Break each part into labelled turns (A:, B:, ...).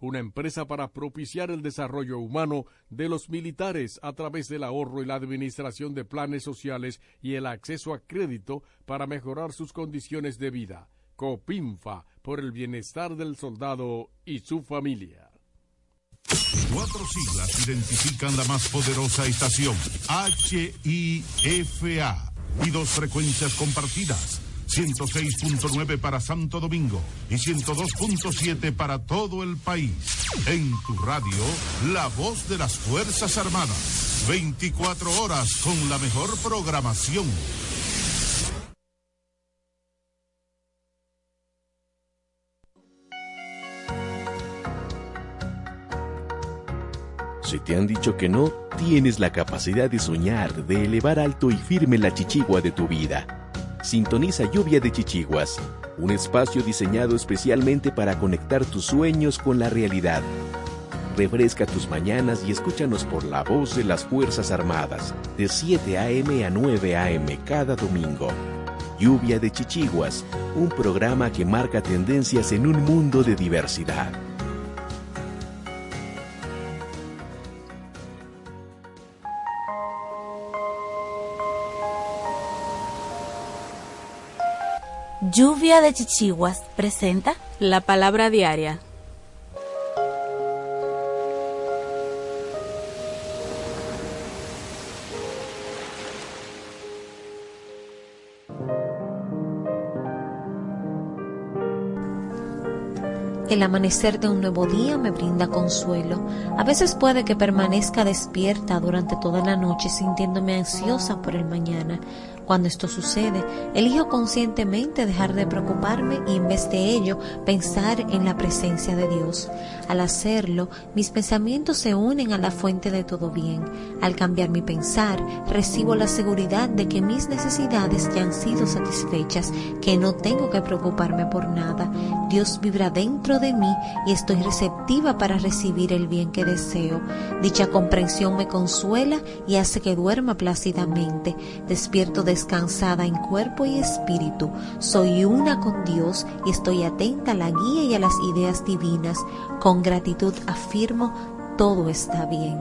A: una empresa para propiciar el desarrollo humano de los militares a través del ahorro y la administración de planes sociales y el acceso a crédito para mejorar sus condiciones de vida. Copinfa, por el bienestar del soldado y su familia.
B: Cuatro siglas identifican la más poderosa estación, HIFA, y dos frecuencias compartidas. 106.9 para Santo Domingo y 102.7 para todo el país. En tu radio, la voz de las Fuerzas Armadas. 24 horas con la mejor programación.
C: Si te han dicho que no, tienes la capacidad de soñar, de elevar alto y firme la chichigua de tu vida. Sintoniza Lluvia de Chichiguas, un espacio diseñado especialmente para conectar tus sueños con la realidad. Refresca tus mañanas y escúchanos por la voz de las Fuerzas Armadas, de 7 a.m. a 9 a.m. cada domingo. Lluvia de Chichiguas, un programa que marca tendencias en un mundo de diversidad.
D: Lluvia de Chichiguas presenta
E: la palabra diaria.
F: El amanecer de un nuevo día me brinda consuelo. A veces puede que permanezca despierta durante toda la noche sintiéndome ansiosa por el mañana. Cuando esto sucede, elijo conscientemente dejar de preocuparme y en vez de ello pensar en la presencia de Dios. Al hacerlo, mis pensamientos se unen a la fuente de todo bien. Al cambiar mi pensar, recibo la seguridad de que mis necesidades ya han sido satisfechas, que no tengo que preocuparme por nada. Dios vibra dentro de mí y estoy receptiva para recibir el bien que deseo. Dicha comprensión me consuela y hace que duerma plácidamente. Despierto de descansada en cuerpo y espíritu, soy una con Dios y estoy atenta a la guía y a las ideas divinas. Con gratitud afirmo, todo está bien.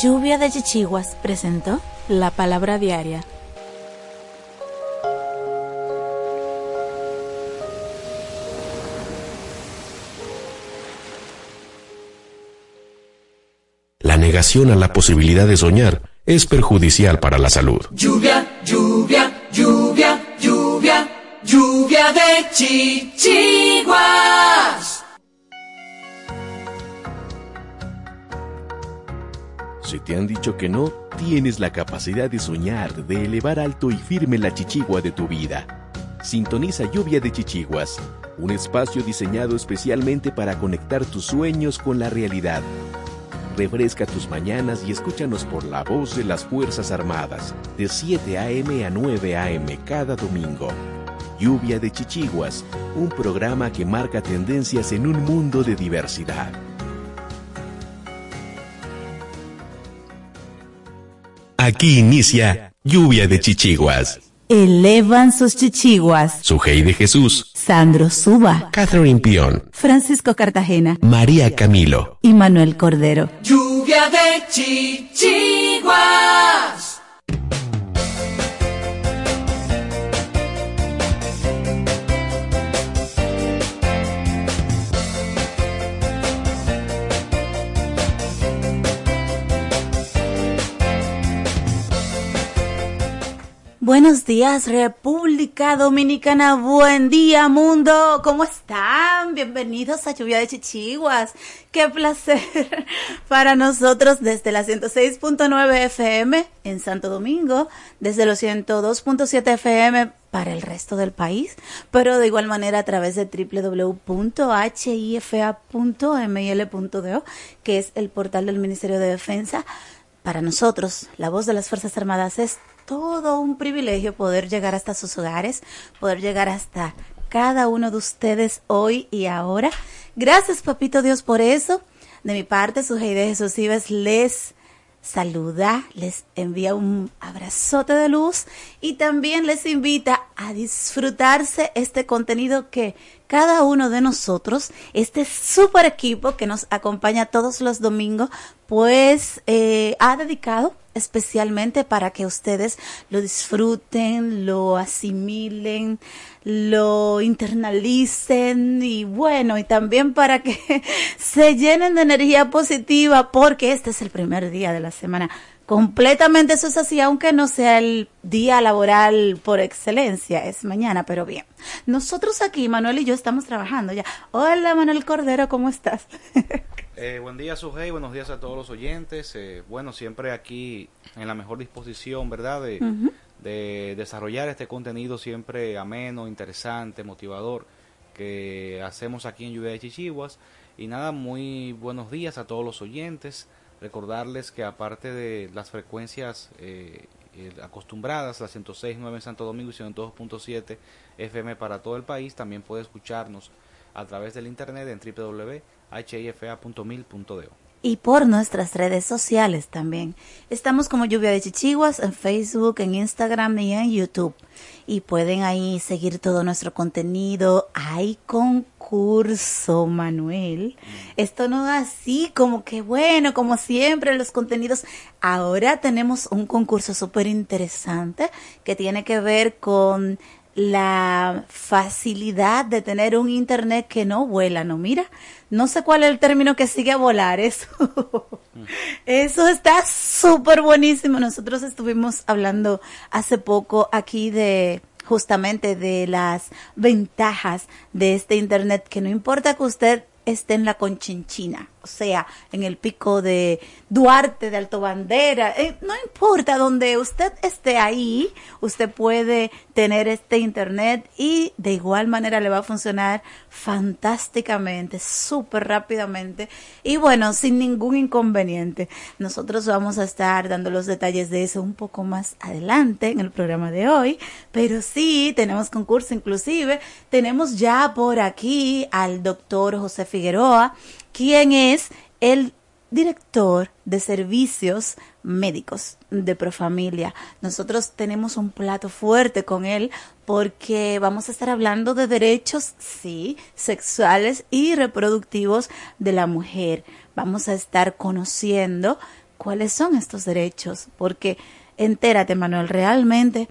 D: Lluvia de Chichiguas presentó
E: la palabra diaria
C: negación a la posibilidad de soñar es perjudicial para la salud.
G: Lluvia, lluvia, lluvia, lluvia, lluvia de chichiguas.
C: Si te han dicho que no, tienes la capacidad de soñar, de elevar alto y firme la chichigua de tu vida. Sintoniza Lluvia de Chichiguas, un espacio diseñado especialmente para conectar tus sueños con la realidad Refresca tus mañanas y escúchanos por la voz de las Fuerzas Armadas, de 7 a.m. a 9 a.m. cada domingo. Lluvia de Chichiguas, un programa que marca tendencias en un mundo de diversidad. Aquí inicia Lluvia de Chichiguas.
D: Elevan sus chichiguas.
C: Sujei de Jesús.
D: Sandro Suba.
C: Catherine Pion.
D: Francisco Cartagena.
C: María Camilo.
D: Y Manuel Cordero.
G: Lluvia de chichiguas.
D: Buenos días, República Dominicana. Buen día, mundo. ¿Cómo están? Bienvenidos a Lluvia de Chichiguas. Qué placer para nosotros desde la 106.9 FM en Santo Domingo, desde los 102.7 FM para el resto del país, pero de igual manera a través de www.hifa.mil.do, que es el portal del Ministerio de Defensa. Para nosotros, la voz de las Fuerzas Armadas es todo un privilegio poder llegar hasta sus hogares, poder llegar hasta cada uno de ustedes hoy y ahora. Gracias, Papito Dios, por eso. De mi parte, su de Jesús Ives les saluda, les envía un abrazote de luz y también les invita a disfrutarse este contenido que cada uno de nosotros, este super equipo que nos acompaña todos los domingos, pues eh, ha dedicado especialmente para que ustedes lo disfruten, lo asimilen, lo internalicen y bueno, y también para que se llenen de energía positiva porque este es el primer día de la semana. Completamente eso es así, aunque no sea el día laboral por excelencia, es mañana, pero bien. Nosotros aquí, Manuel y yo, estamos trabajando ya. Hola, Manuel Cordero, ¿cómo estás?
H: Eh, buen día, Sujei, buenos días a todos los oyentes. Eh, bueno, siempre aquí en la mejor disposición, ¿verdad? De, de desarrollar este contenido siempre ameno, interesante, motivador que hacemos aquí en Lluvia de Chichiguas. Y nada, muy buenos días a todos los oyentes. Recordarles que aparte de las frecuencias eh, acostumbradas, la 106.9 en Santo Domingo y 102.7 FM para todo el país, también puede escucharnos a través del internet en www.hifa.mil.do
D: y por nuestras redes sociales también. Estamos como Lluvia de Chichiguas en Facebook, en Instagram y en YouTube. Y pueden ahí seguir todo nuestro contenido. Hay concurso, Manuel. Esto no da así como que bueno, como siempre los contenidos. Ahora tenemos un concurso súper interesante que tiene que ver con la facilidad de tener un internet que no vuela, ¿no? Mira, no sé cuál es el término que sigue a volar, eso. eso está súper buenísimo. Nosotros estuvimos hablando hace poco aquí de justamente de las ventajas de este internet, que no importa que usted esté en la Conchinchina, sea, en el pico de Duarte, de Alto Bandera, eh, no importa donde usted esté ahí, usted puede tener este internet y de igual manera le va a funcionar fantásticamente, súper rápidamente y bueno, sin ningún inconveniente. Nosotros vamos a estar dando los detalles de eso un poco más adelante en el programa de hoy, pero sí, tenemos concurso inclusive, tenemos ya por aquí al doctor José Figueroa, quien es el director de servicios médicos de Profamilia. Nosotros tenemos un plato fuerte con él porque vamos a estar hablando de derechos, sí, sexuales y reproductivos de la mujer. Vamos a estar conociendo cuáles son estos derechos, porque entérate, Manuel, realmente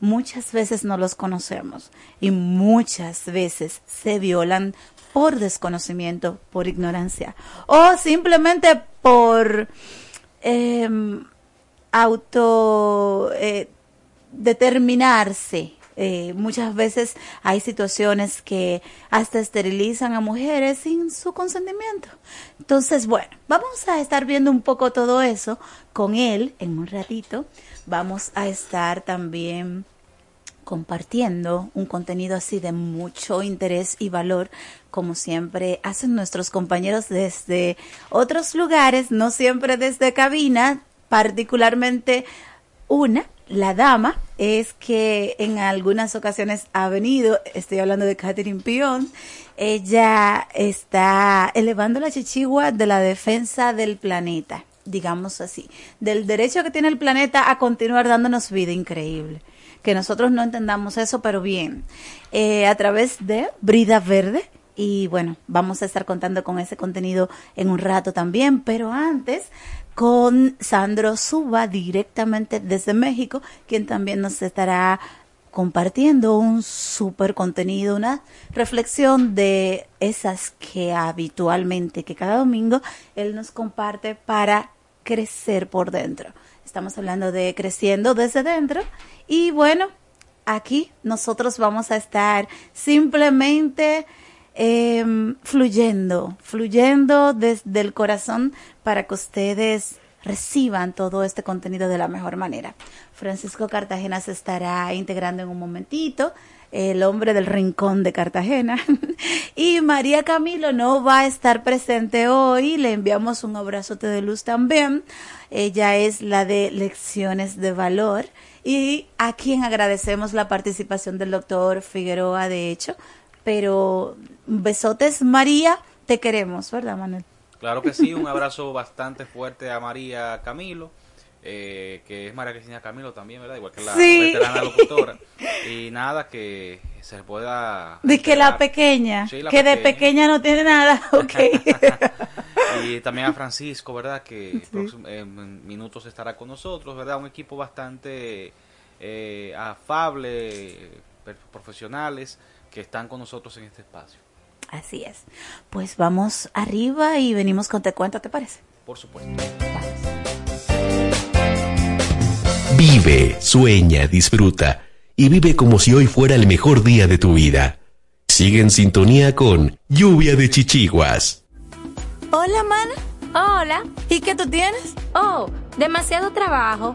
D: muchas veces no los conocemos y muchas veces se violan por desconocimiento, por ignorancia o simplemente por auto eh, determinarse. Eh, muchas veces hay situaciones que hasta esterilizan a mujeres sin su consentimiento. Entonces, bueno, vamos a estar viendo un poco todo eso con él en un ratito. Vamos a estar también compartiendo un contenido así de mucho interés y valor, como siempre hacen nuestros compañeros desde otros lugares, no siempre desde cabina, particularmente una, la dama, es que en algunas ocasiones ha venido, estoy hablando de Catherine Pion, ella está elevando la chichigua de la defensa del planeta, digamos así, del derecho que tiene el planeta a continuar dándonos vida increíble que nosotros no entendamos eso, pero bien, eh, a través de Brida Verde. Y bueno, vamos a estar contando con ese contenido en un rato también, pero antes con Sandro Suba directamente desde México, quien también nos estará compartiendo un súper contenido, una reflexión de esas que habitualmente, que cada domingo él nos comparte para crecer por dentro. Estamos hablando de creciendo desde dentro y bueno, aquí nosotros vamos a estar simplemente em, fluyendo, fluyendo desde el corazón para que ustedes reciban todo este contenido de la mejor manera. Francisco Cartagena se estará integrando en un momentito, el hombre del rincón de Cartagena. y María Camilo no va a estar presente hoy, le enviamos un abrazote de luz también. Ella es la de Lecciones de Valor y a quien agradecemos la participación del doctor Figueroa, de hecho. Pero besotes, María, te queremos, ¿verdad, Manuel?
H: Claro que sí, un abrazo bastante fuerte a María Camilo. Eh, que es María Cristina Camilo también, ¿verdad? Igual que la veterana locutora. Y nada, que se pueda...
D: De que la pequeña, que de pequeña no tiene nada, ok.
H: y también a Francisco, ¿verdad? Que en minutos estará con nosotros, ¿verdad? Un equipo bastante eh, afable, profesionales, que están con nosotros en este espacio.
D: Así es. Pues vamos arriba y venimos con Te Cuento, ¿te parece?
H: Por supuesto.
C: Vive, sueña, disfruta y vive como si hoy fuera el mejor día de tu vida. Sigue en sintonía con Lluvia de Chichiguas.
D: Hola, mana.
F: Hola.
D: ¿Y qué tú tienes?
F: Oh, demasiado trabajo,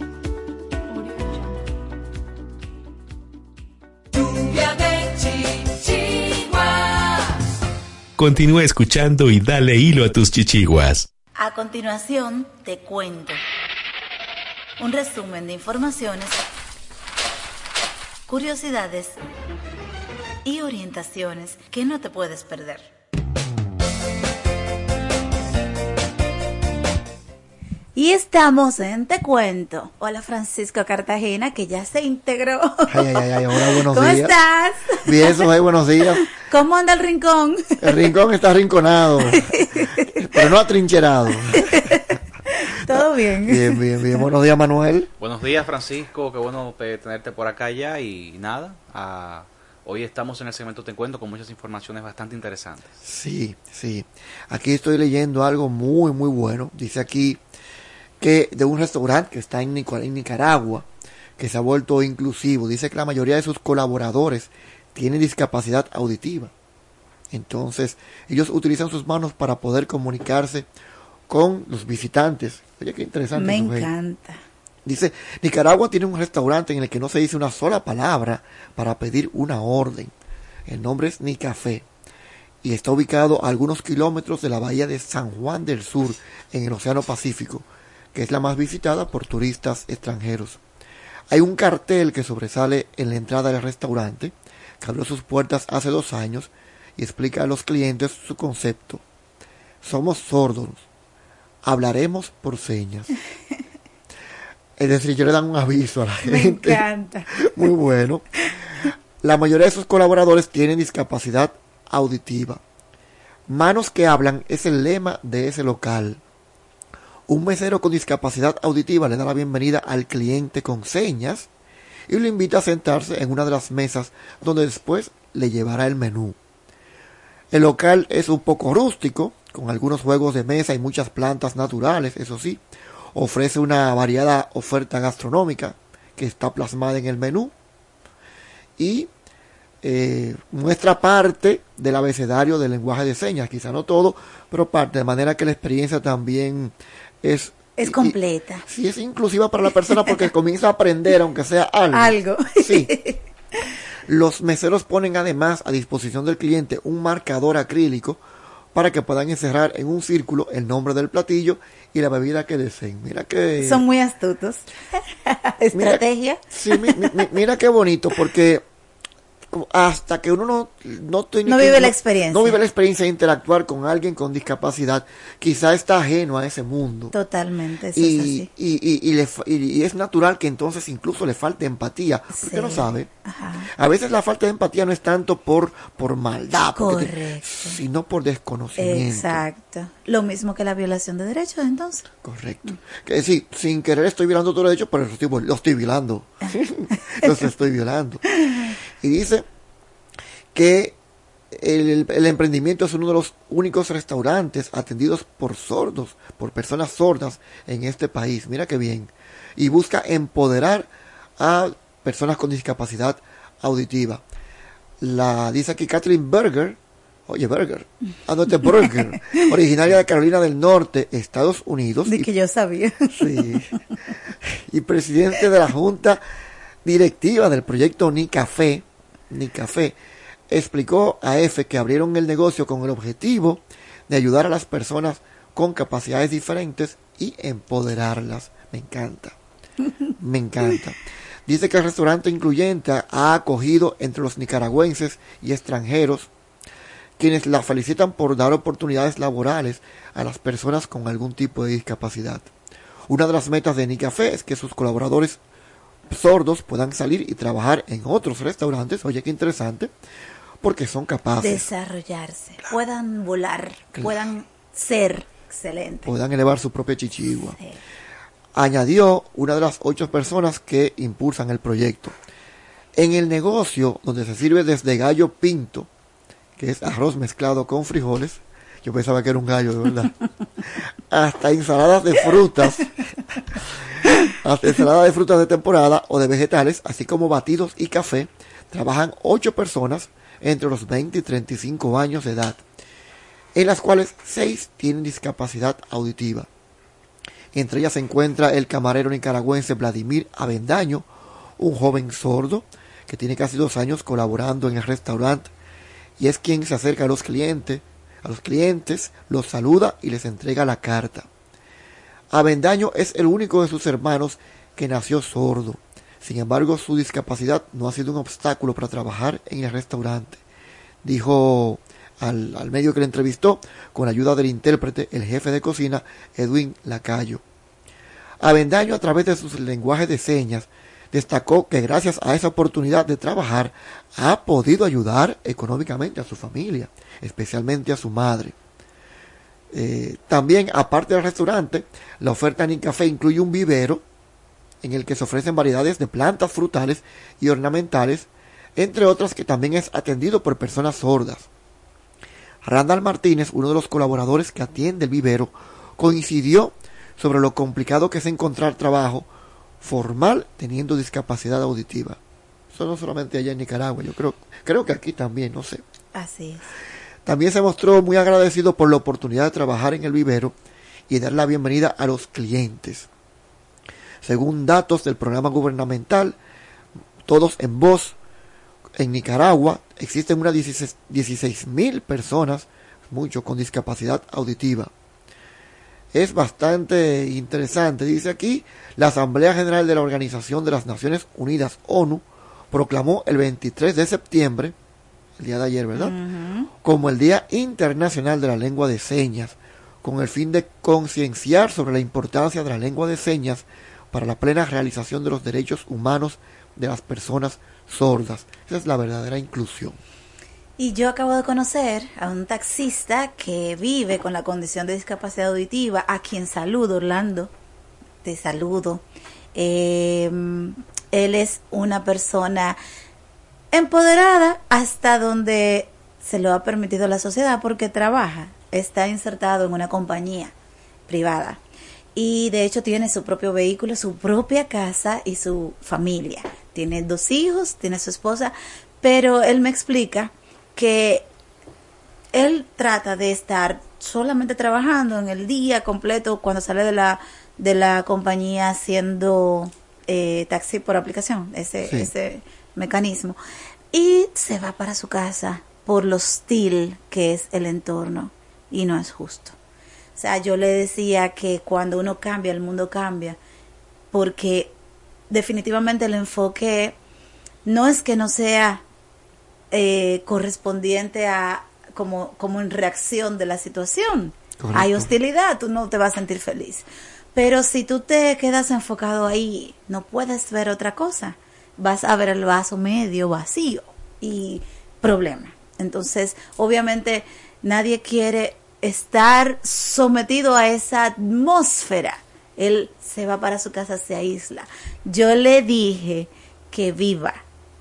C: Continúa escuchando y dale hilo a tus chichiguas.
I: A continuación, te cuento un resumen de informaciones, curiosidades y orientaciones que no te puedes perder.
D: Y estamos en Te Cuento. Hola Francisco Cartagena, que ya se integró.
J: Ay, ay, ay, hola, buenos
D: ¿Cómo
J: días.
D: estás?
J: Bien, Sohay, buenos días.
D: ¿Cómo anda el rincón?
J: El rincón está arrinconado, pero no atrincherado.
D: Todo bien.
J: Bien, bien, bien. Buenos días, Manuel.
H: Buenos días, Francisco. Qué bueno eh, tenerte por acá ya y nada. ah, hoy estamos en el segmento Te Cuento con muchas informaciones bastante interesantes.
J: Sí, sí. Aquí estoy leyendo algo muy, muy bueno. Dice aquí que de un restaurante que está en, Nicaragua, que se ha vuelto inclusivo. Dice que la mayoría de sus colaboradores tienen discapacidad auditiva. Entonces, ellos utilizan sus manos para poder comunicarse con los visitantes. Oye, qué interesante.
D: Me encanta.
J: Dice, Nicaragua tiene un restaurante en el que no se dice una sola palabra para pedir una orden. El nombre es Ni Café y está ubicado a algunos kilómetros de la bahía de San Juan del Sur, en el Océano Pacífico, que es la más visitada por turistas extranjeros. Hay un cartel que sobresale en la entrada del restaurante, que abrió sus puertas hace dos años y explica a los clientes su concepto. Somos sordos, hablaremos por señas. Es decir, yo le dan un aviso a la gente.
D: Me encanta.
J: Muy bueno. La mayoría de sus colaboradores tienen discapacidad auditiva. Manos que hablan es el lema de ese local. Un mesero con discapacidad auditiva le da la bienvenida al cliente con señas y lo invita a sentarse en una de las mesas donde después le llevará el menú. El local es un poco rústico, con algunos juegos de mesa y muchas plantas naturales, eso sí. Ofrece una variada oferta gastronómica que está plasmada en el menú y eh, muestra parte del abecedario del lenguaje de señas, quizá no todo, pero parte, de manera que la experiencia también es...
D: Es completa.
J: sí, es inclusiva para la persona porque comienza a aprender, aunque sea algo.
D: Algo.
J: Sí. Los meseros ponen además a disposición del cliente un marcador acrílico para que puedan encerrar en un círculo el nombre del platillo y la bebida que deseen. Mira que...
D: Son muy astutos. Estrategia.
J: Mira, sí, mi, mi, mira qué bonito, porque hasta que uno no no, tiene
D: no vive la experiencia
J: no vive la experiencia de interactuar con alguien con discapacidad quizá está ajeno a ese mundo
D: totalmente eso
J: y,
D: es así.
J: Y, y, y, le, y, es natural que entonces incluso le falte empatía porque
D: Sí.
J: no sabe
D: Ajá.
J: a veces la falta de empatía no es tanto por por maldad te- sino por desconocimiento
D: Exacto. Lo mismo que la violación de derechos, entonces.
J: Correcto. Que sí, sin querer estoy violando tu derecho, pero lo estoy, lo estoy violando. los estoy violando. Y dice que el, el emprendimiento es uno de los únicos restaurantes atendidos por sordos, por personas sordas en este país. Mira qué bien. Y busca empoderar a personas con discapacidad auditiva. La dice aquí Kathleen Berger, oye Berger, ah no este es Berger, originaria de Carolina del Norte, Estados Unidos.
D: De
J: y-
D: que yo sabía.
J: Sí. Y presidente de la junta directiva del proyecto Ni Café, Ni Café, explicó a EFE que abrieron el negocio con el objetivo de ayudar a las personas con capacidades diferentes y empoderarlas. Me encanta. Me encanta. Dice que el restaurante incluyente ha acogido entre los nicaragüenses y extranjeros quienes la felicitan por dar oportunidades laborales a las personas con algún tipo de discapacidad. Una de las metas de Nicafé es que sus colaboradores sordos puedan salir y trabajar en otros restaurantes, oye qué interesante, porque son capaces,
D: Desarrollarse. Puedan volar.
J: Claro.
D: Puedan ser excelentes.
J: puedan elevar su propia chichigua. Añadió una de las ocho personas que impulsan el proyecto. En el negocio donde se sirve desde gallo pinto, que es arroz mezclado con frijoles, yo pensaba que era un gallo, de verdad, hasta ensaladas de frutas, hasta ensaladas de frutas de temporada o de vegetales, así como batidos y café, trabajan ocho personas entre los 20 y 35 años de edad, en las cuales seis tienen discapacidad auditiva. Entre ellas se encuentra el camarero nicaragüense Vladimir Avendaño, un joven sordo que tiene casi dos años colaborando en el restaurante y es quien se acerca a los clientes, a los clientes, los saluda y les entrega la carta. Avendaño es el único de sus hermanos que nació sordo. Sin embargo, su discapacidad no ha sido un obstáculo para trabajar en el restaurante. Dijo al, medio que le entrevistó, con ayuda del intérprete, el jefe de cocina, Edwin Lacayo. Avendaño, a través de sus lenguajes de señas, destacó que gracias a esa oportunidad de trabajar, ha podido ayudar económicamente a su familia, especialmente a su madre. Eh, también, aparte del restaurante, la oferta en Café incluye un vivero en el que se ofrecen variedades de plantas frutales y ornamentales, entre otras que también es atendido por personas sordas. Randall Martínez, uno de los colaboradores que atiende el vivero, coincidió sobre lo complicado que es encontrar trabajo formal teniendo discapacidad auditiva. Eso no solamente allá en Nicaragua, yo creo, creo que aquí también, no sé.
D: Así es.
J: También se mostró muy agradecido por la oportunidad de trabajar en el vivero y dar la bienvenida a los clientes. Según datos del programa gubernamental, todos en voz, en Nicaragua existen unas 16 mil personas, mucho, con discapacidad auditiva. Es bastante interesante. Dice aquí, la Asamblea General de la Organización de las Naciones Unidas, ONU, proclamó el 23 de septiembre, el día de ayer, ¿verdad? Como el Día Internacional de la Lengua de Señas, con el fin de concienciar sobre la importancia de la lengua de señas para la plena realización de los derechos humanos de las personas sordas. Esa es la verdadera inclusión.
D: Y yo acabo de conocer a un taxista que vive con la condición de discapacidad auditiva, a quien saludo, Orlando. Te saludo. Em, él es una persona empoderada hasta donde se lo ha permitido la sociedad porque trabaja, está insertado en una compañía privada y de hecho tiene su propio vehículo, su propia casa y su familia. Tiene dos hijos, tiene su esposa, pero él me explica que él trata de estar solamente trabajando en el día completo cuando sale de la de la compañía haciendo eh, taxi por aplicación, ese, ese mecanismo, y se va para su casa por lo hostil que es el entorno y no es justo. O sea, yo le decía que cuando uno cambia, el mundo cambia, porque definitivamente el enfoque no es que no sea eh, correspondiente a como, como en reacción de la situación. Hay hostilidad, tú no te vas a sentir feliz. Pero si tú te quedas enfocado ahí, no puedes ver otra cosa. Vas a ver el vaso medio vacío y problema. Entonces, obviamente, nadie quiere estar sometido a esa atmósfera. Él se va para su casa, se aísla. Yo le dije que viva,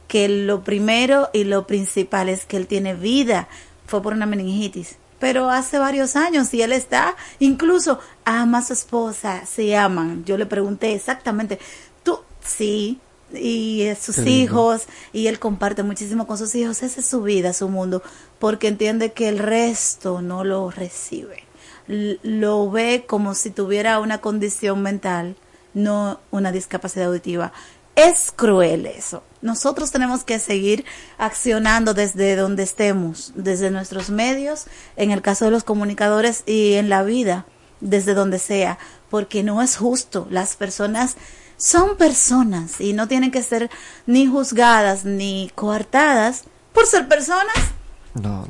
D: que lo primero y lo principal es que él tiene vida. Fue por una meningitis. Pero hace varios años y él está, incluso ama a su esposa, se aman. Yo le pregunté exactamente, tú, sí, y sus hijos, y él comparte muchísimo con sus hijos. Esa es su vida, su mundo porque entiende que el resto no lo recibe. lo ve como si tuviera una condición mental, no una discapacidad auditiva. Es cruel eso. Nosotros tenemos que seguir accionando desde donde estemos, desde nuestros medios, en el caso de los comunicadores y en la vida, desde donde sea, porque no es justo. Las personas son personas y no tienen que ser ni juzgadas ni coartadas por ser personas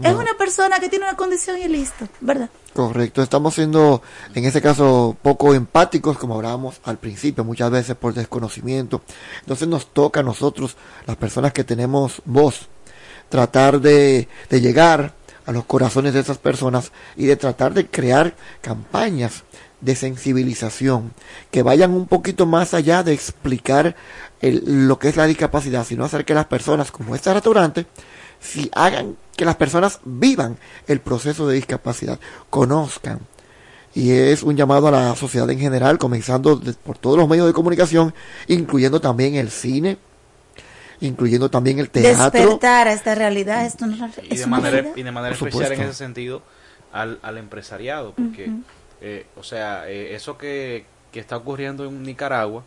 D: es una persona que tiene una condición y listo, ¿verdad?
J: Correcto, estamos siendo en ese caso poco empáticos como hablábamos al principio, muchas veces por desconocimiento. Entonces nos toca a nosotros, las personas que tenemos voz, tratar de, de llegar a los corazones de esas personas y de tratar de crear campañas de sensibilización que vayan un poquito más allá de explicar lo que es la discapacidad, sino hacer que las personas, como este restaurante, si hagan que las personas vivan el proceso de discapacidad, conozcan. Y es un llamado a la sociedad en general, comenzando por todos los medios de comunicación, incluyendo también el cine, incluyendo también el teatro.
D: Despertar a esta realidad, esto no
H: y, de manera, y de manera especial en ese sentido al, al empresariado, porque, eh, o sea, eh, eso que, que está ocurriendo en Nicaragua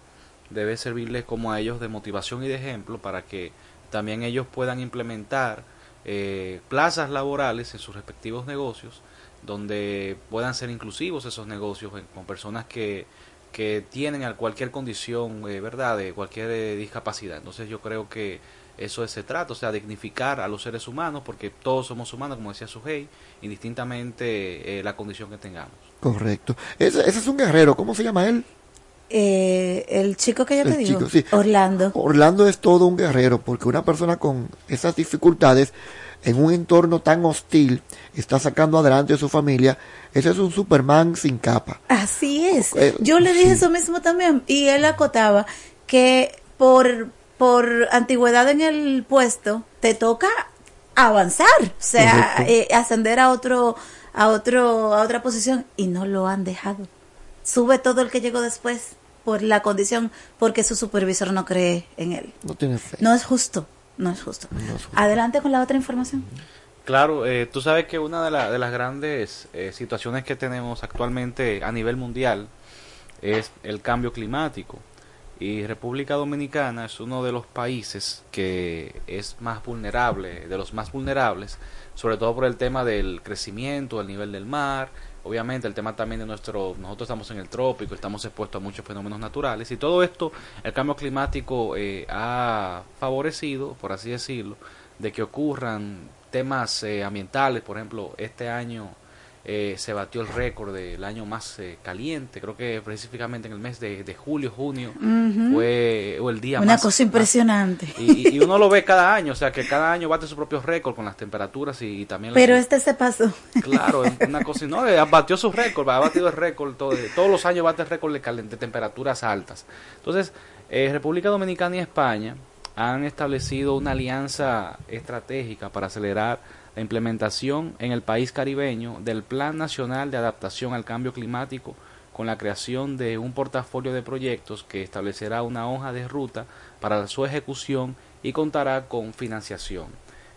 H: debe servirles como a ellos de motivación y de ejemplo para que también ellos puedan implementar eh, plazas laborales en sus respectivos negocios donde puedan ser inclusivos esos negocios con personas que, que tienen cualquier condición, eh, ¿verdad?, de cualquier eh, discapacidad. Entonces yo creo que eso es se trata, o sea, dignificar a los seres humanos, porque todos somos humanos, como decía Sujei, indistintamente la condición que tengamos.
J: Correcto. Ese, ese, es un guerrero, ¿cómo se llama él?
D: Eh, el chico que yo te digo, Orlando.
J: Orlando es todo un guerrero porque una persona con esas dificultades en un entorno tan hostil está sacando adelante a su familia. Ese es un Superman sin capa.
D: Así es. Eh, yo le dije eso mismo también y él acotaba que por por antigüedad en el puesto te toca avanzar, o sea, eh, ascender a otro a otro a otra posición y no lo han dejado. Sube todo el que llegó después por la condición, porque su supervisor no cree en él.
J: No tiene fe.
D: No es justo, no es justo. Adelante con la otra información.
H: Claro, eh, tú sabes que una de, de las grandes eh, situaciones que tenemos actualmente a nivel mundial es el cambio climático. Y República Dominicana es uno de los países que es más vulnerable, de los más vulnerables, sobre todo por el tema del crecimiento, del nivel del mar, obviamente el tema también de nuestro, nosotros estamos en el trópico, estamos expuestos a muchos fenómenos naturales y todo esto, el cambio climático eh, ha favorecido, por así decirlo, de que ocurran temas eh, ambientales, por ejemplo, este año eh, se batió el récord del año más eh, caliente, creo que específicamente en el mes de, julio, junio, fue el día
D: Una cosa impresionante.
H: Y, uno lo ve cada año, o sea que cada año bate su propio récord con las temperaturas y, también...
D: Pero este se pasó.
H: Claro, una cosa, no, eh, batió su récord, ha batido el récord, todo, todos los años bate el récord de, de temperaturas altas. Entonces, República Dominicana y España han establecido una alianza estratégica para acelerar la implementación en el país caribeño del Plan Nacional de Adaptación al Cambio Climático con la creación de un portafolio de proyectos que establecerá una hoja de ruta para su ejecución y contará con financiación.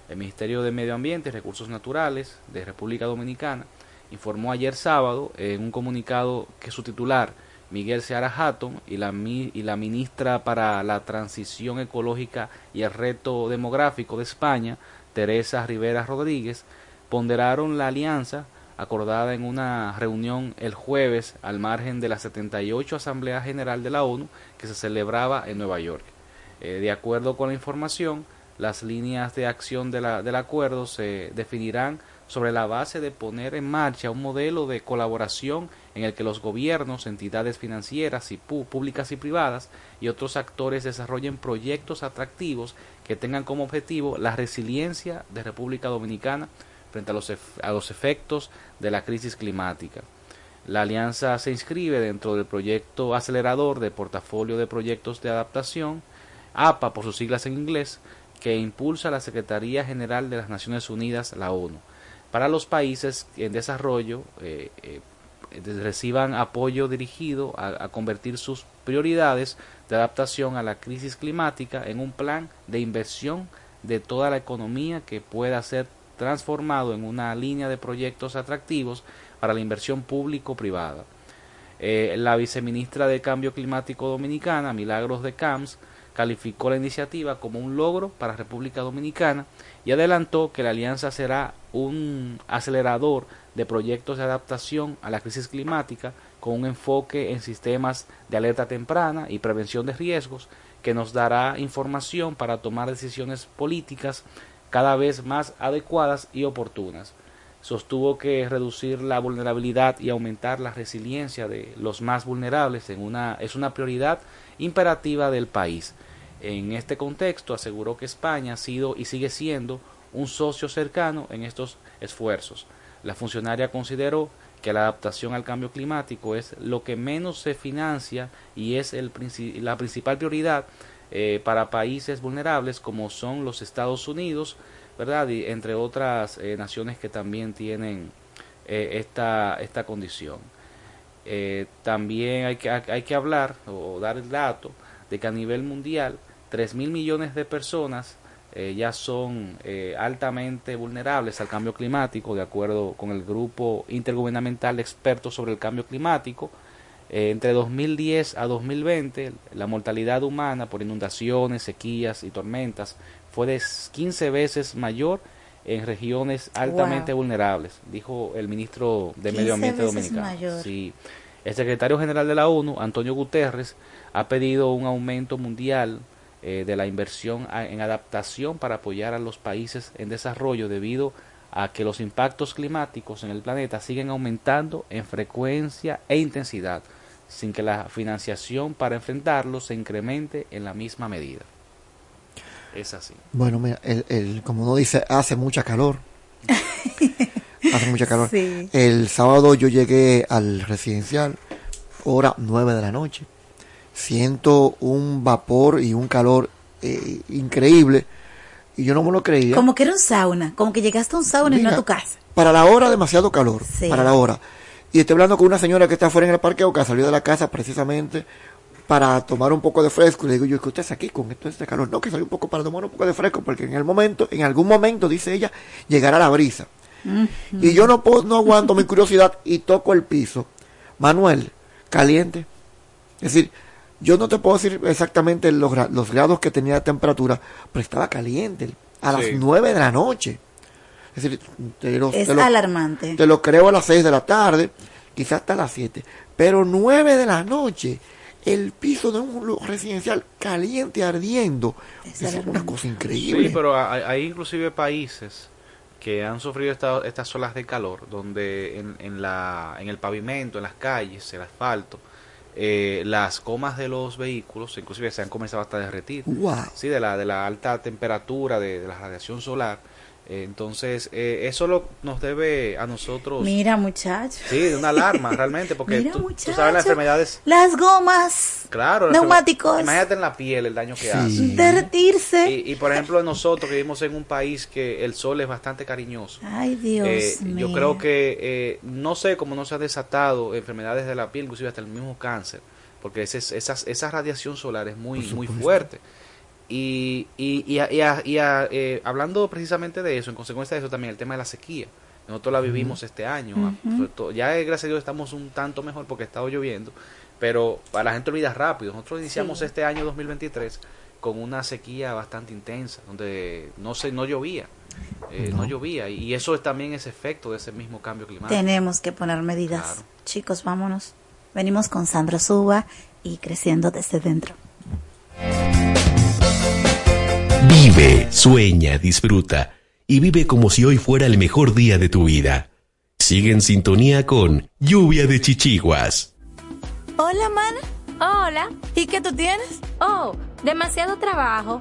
H: El Ministerio de Medio Ambiente y Recursos Naturales de República Dominicana informó ayer sábado en un comunicado que su titular, Miguel Seara Hatton, y la, y la ministra para la Transición Ecológica y el Reto Demográfico de España, Teresa Rivera Rodríguez, ponderaron la alianza acordada en una reunión el jueves al margen de la 78 Asamblea General de la ONU que se celebraba en Nueva York. Eh, de acuerdo con la información, las líneas de acción del acuerdo se definirán sobre la base de poner en marcha un modelo de colaboración en el que los gobiernos, entidades financieras y públicas y privadas y otros actores desarrollen proyectos atractivos que tengan como objetivo la resiliencia de República Dominicana frente a los, a los efectos de la crisis climática. La alianza se inscribe dentro del proyecto acelerador de portafolio de proyectos de adaptación, APA por sus siglas en inglés, que impulsa la Secretaría General de las Naciones Unidas, la ONU, para los países en desarrollo eh, eh, reciban apoyo dirigido a, convertir sus prioridades de adaptación a la crisis climática en un plan de inversión de toda la economía que pueda ser transformado en una línea de proyectos atractivos para la inversión público-privada. Eh, la viceministra de Cambio Climático Dominicana, Milagros de Camps, calificó la iniciativa como un logro para República Dominicana y adelantó que la alianza será un acelerador de proyectos de adaptación a la crisis climática con un enfoque en sistemas de alerta temprana y prevención de riesgos que nos dará información para tomar decisiones políticas cada vez más adecuadas y oportunas. Sostuvo que reducir la vulnerabilidad y aumentar la resiliencia de los más vulnerables es una prioridad imperativa del país. En este contexto aseguró que España ha sido y sigue siendo un socio cercano en estos esfuerzos. La funcionaria consideró que la adaptación al cambio climático es lo que menos se financia y es el, la principal prioridad eh, para países vulnerables como son los Estados Unidos, ¿verdad? Y entre otras eh, naciones que también tienen eh, esta, esta condición. también hay que, hay que hablar o dar el dato de que a nivel mundial 3 mil millones de personas eh, ya son eh, altamente vulnerables al cambio climático, de acuerdo con el grupo intergubernamental de expertos sobre el cambio climático. Eh, entre 2010 a 2020, la mortalidad humana por inundaciones, sequías y tormentas fue de 15 veces mayor en regiones altamente vulnerables, dijo el ministro de Medio Ambiente dominicano. Sí. El secretario general de la ONU, Antonio Guterres, ha pedido un aumento mundial eh, de la inversión en adaptación para apoyar a los países en desarrollo debido a que los impactos climáticos en el planeta siguen aumentando en frecuencia e intensidad, sin que la financiación para enfrentarlos se incremente en la misma medida. Es así.
J: Bueno, mira, el, como uno dice, hace mucha calor. hace mucha calor. El sábado yo llegué al residencial, hora nueve de la noche siento un vapor y un calor eh, increíble y yo no me lo creía.
D: Como que era un sauna, como que llegaste a un sauna y no a tu casa.
J: Para la hora demasiado calor, para la hora. Y estoy hablando con una señora que está fuera en el parqueo, que salió de la casa precisamente para tomar un poco de fresco. Le digo yo, que usted está aquí con esto este calor? No, que salió un poco para tomar un poco de fresco, porque en el momento, en algún momento, dice ella, llegará la brisa. Y yo no puedo, no aguanto mi curiosidad y toco el piso. Manuel, caliente. Es decir, yo no te puedo decir exactamente los, los grados que tenía de temperatura, pero estaba caliente a las nueve de la noche.
D: Es decir, te lo, es alarmante.
J: Te lo creo a las 6 de la tarde, quizás hasta las 7, pero 9 de la noche, el piso de un residencial caliente, ardiendo, es, una cosa increíble.
H: Sí, pero hay, inclusive países que han sufrido estas olas de calor, donde en, en, la, en el pavimento, en las calles, el asfalto, eh, las comas de los vehículos inclusive se han comenzado hasta a derretir. Sí, de la, de la alta temperatura, de la radiación solar entonces, eh, eso lo, nos debe a nosotros.
D: Mira, muchachos.
H: Sí, de una alarma, realmente, porque tú, sabes las enfermedades.
D: Las gomas.
H: Claro,
D: neumáticos.
H: Imagínate en la piel el daño que hace.
D: Derretirse.
H: Y, por ejemplo, nosotros que vivimos en un país que el sol es bastante cariñoso.
D: Ay, Dios.
H: Eh, yo creo que, eh, no sé cómo no se ha desatado enfermedades de la piel, inclusive hasta el mismo cáncer, porque esa, esa radiación solar es muy, muy fuerte. Y, y, y, eh, hablando precisamente de eso, en consecuencia de eso también el tema de la sequía. Nosotros la vivimos este año. ya, gracias a Dios, estamos un tanto mejor porque ha estado lloviendo. Pero para la gente olvida rápido. Nosotros iniciamos este año 2023 con una sequía bastante intensa, donde no se no llovía. Eh, no. llovía. Y eso también es efecto de ese mismo cambio climático.
D: Tenemos que poner medidas. Chicos, vámonos. Venimos con Sandra Suba y creciendo desde dentro.
C: Vive, sueña, disfruta y vive como si hoy fuera el mejor día de tu vida. Sigue en sintonía con Lluvia de Chichiguas.
D: Hola, mana.
K: Hola.
D: ¿Y qué tú tienes?
K: Oh, demasiado trabajo,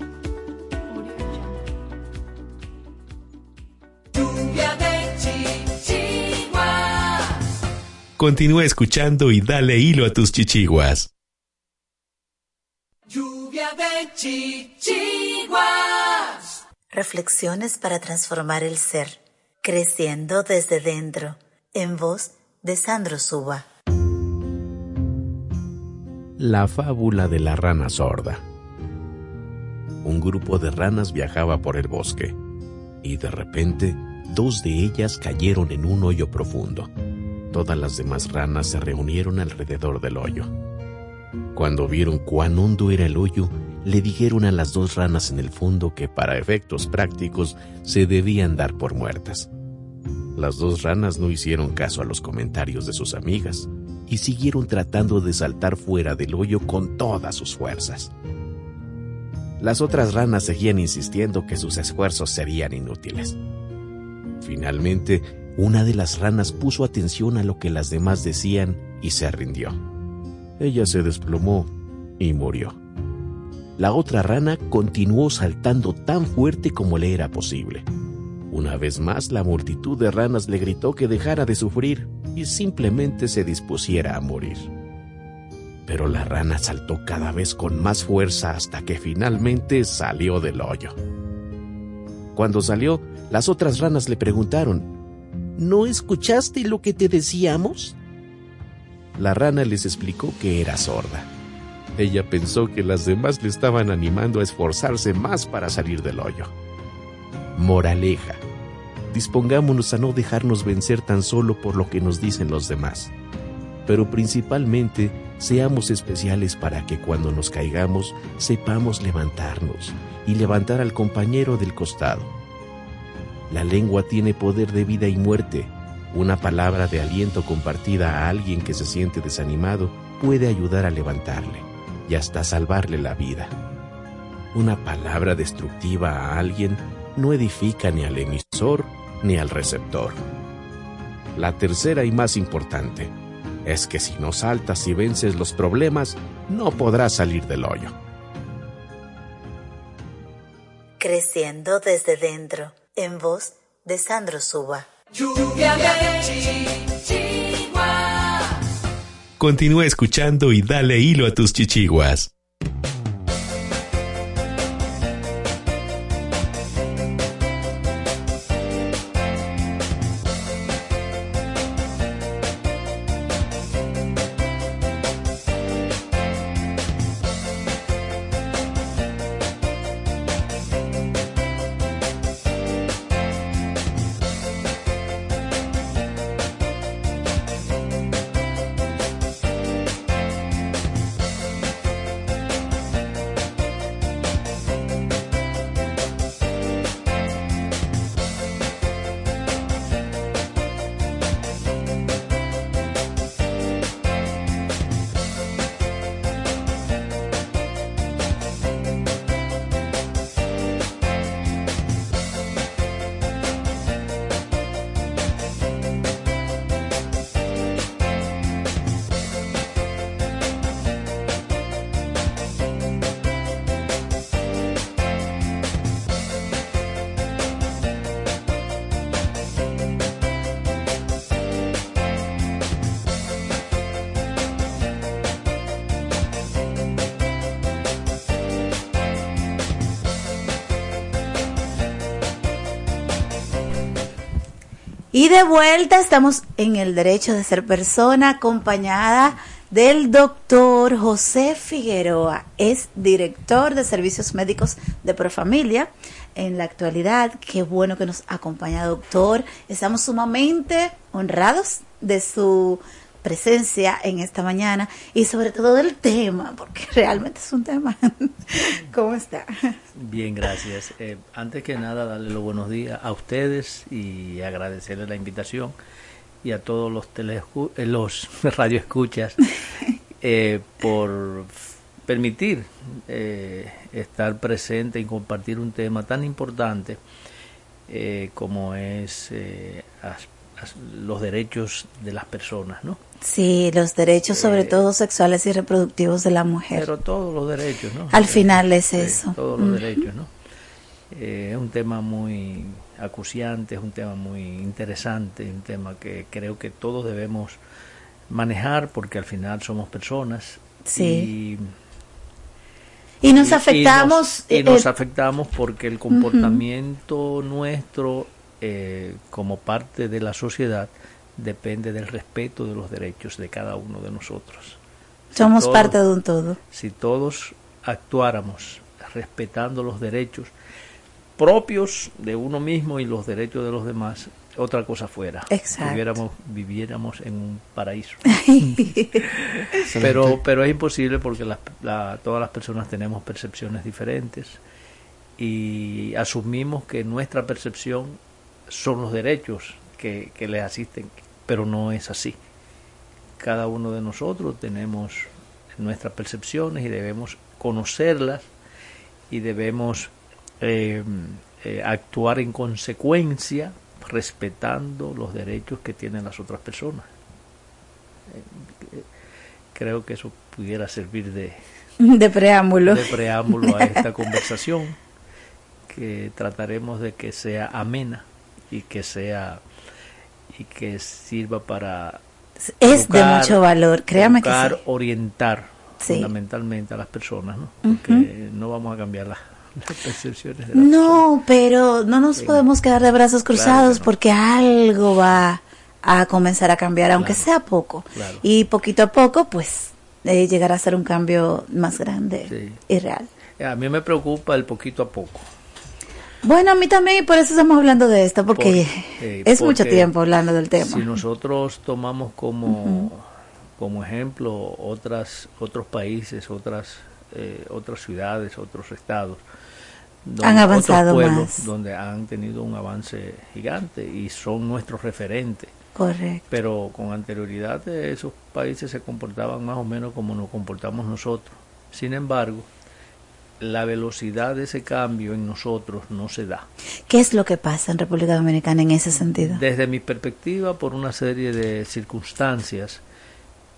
D: gmail.com.
C: Continúa escuchando y dale hilo a tus chichiguas.
G: Lluvia de chichiguas.
I: Reflexiones para transformar el ser, creciendo desde dentro, en voz de Sandro Suba.
C: La fábula de la rana sorda. Un grupo de ranas viajaba por el bosque y de repente dos de ellas cayeron en un hoyo profundo. Todas las demás ranas se reunieron alrededor del hoyo. Cuando vieron cuán hondo era el hoyo, le dijeron a las dos ranas en el fondo que para efectos prácticos se debían dar por muertas. Las dos ranas no hicieron caso a los comentarios de sus amigas y siguieron tratando de saltar fuera del hoyo con todas sus fuerzas. Las otras ranas seguían insistiendo que sus esfuerzos serían inútiles. Finalmente, una de las ranas puso atención a lo que las demás decían y se rindió. Ella se desplomó y murió. La otra rana continuó saltando tan fuerte como le era posible. Una vez más, la multitud de ranas le gritó que dejara de sufrir y simplemente se dispusiera a morir. Pero la rana saltó cada vez con más fuerza hasta que finalmente salió del hoyo. Cuando salió, las otras ranas le preguntaron, ¿No escuchaste lo que te decíamos? La rana les explicó que era sorda. Ella pensó que las demás le estaban animando a esforzarse más para salir del hoyo. Moraleja. Dispongámonos a no dejarnos vencer tan solo por lo que nos dicen los demás, pero principalmente seamos especiales para que cuando nos caigamos sepamos levantarnos y levantar al compañero del costado. La lengua tiene poder de vida y muerte. Una palabra de aliento compartida a alguien que se siente desanimado puede ayudar a levantarle y hasta salvarle la vida. Una palabra destructiva a alguien no edifica ni al emisor ni al receptor. La tercera y más importante es que si no saltas y vences los problemas, no podrás salir del hoyo.
I: Creciendo desde dentro, en voz de Sandro Suba.
G: Lluvia de chichiguas.
C: Continúa escuchando y dale hilo a tus chichiguas.
D: Vuelta estamos en el derecho de ser persona acompañada del doctor José Figueroa. Es director de servicios médicos de Profamilia en la actualidad. Qué bueno que nos acompaña, doctor. Estamos sumamente honrados de su presencia en esta mañana y sobre todo del tema, porque realmente es un tema. ¿Cómo está?
L: Bien, gracias. Eh, antes que nada, darle los buenos días a ustedes y agradecerles la invitación y a todos los, telescu eh, los radioescuchas eh, por permitir estar presente y compartir un tema tan importante como es los derechos de las personas, ¿no?
D: Sí, los derechos sobre todo sexuales y reproductivos de la mujer.
L: Pero todos los derechos, ¿no?
D: Al final es eso.
L: Todos los derechos, ¿no? Eh, es un tema muy acuciante, es un tema muy interesante, un tema que creo que todos debemos manejar porque al final somos personas.
D: Sí. Y nos afectamos,
L: Y nos, y nos
D: eh,
L: afectamos porque el comportamiento nuestro eh, como parte de la sociedad depende del respeto de los derechos de cada uno de nosotros.
D: Somos parte de un todo.
L: Si todos actuáramos respetando los derechos propios de uno mismo y los derechos de los demás, otra cosa fuera.
D: Exacto.
L: Viviéramos, viviéramos en un paraíso. pero, pero es imposible porque las- la- todas las personas tenemos percepciones diferentes y asumimos que nuestra percepción son los derechos que, que les asisten, pero no es así. Cada uno de nosotros tenemos nuestras percepciones y debemos conocerlas y debemos eh, eh, actuar en consecuencia respetando los derechos que tienen las otras personas. Eh, creo que eso pudiera servir de,
D: De preámbulo.
L: de preámbulo a esta conversación que trataremos de que sea amena y que sea y que sirva para
D: Es de mucho valor, créame que sí.
L: orientar
D: Sí.
L: fundamentalmente a las personas, ¿no? Porque no vamos a cambiar las, las percepciones de las
D: No, pero no nos podemos quedar de brazos cruzados porque algo va a comenzar a cambiar, aunque sea poco.
L: Claro.
D: Y poquito a poco, pues, eh, llegará a ser un cambio más grande
L: Sí.
D: y real.
L: A mí me preocupa el poquito a poco.
D: Bueno, a mí también, y por eso estamos hablando de esto, porque
L: Por- eh,
D: es mucho tiempo hablando del tema.
L: Si nosotros tomamos como, como ejemplo otras otros países, otras eh, otras ciudades, otros estados,
D: Han avanzado
L: otros pueblos
D: más.
L: donde han tenido un avance gigante y son nuestros referentes.
D: Correcto.
L: Pero con anterioridad eh, esos países se comportaban más o menos como nos comportamos nosotros. Sin embargo, la velocidad de ese cambio en nosotros no se da.
D: ¿Qué es lo que pasa en República Dominicana en ese sentido?
L: Desde mi perspectiva, por una serie de circunstancias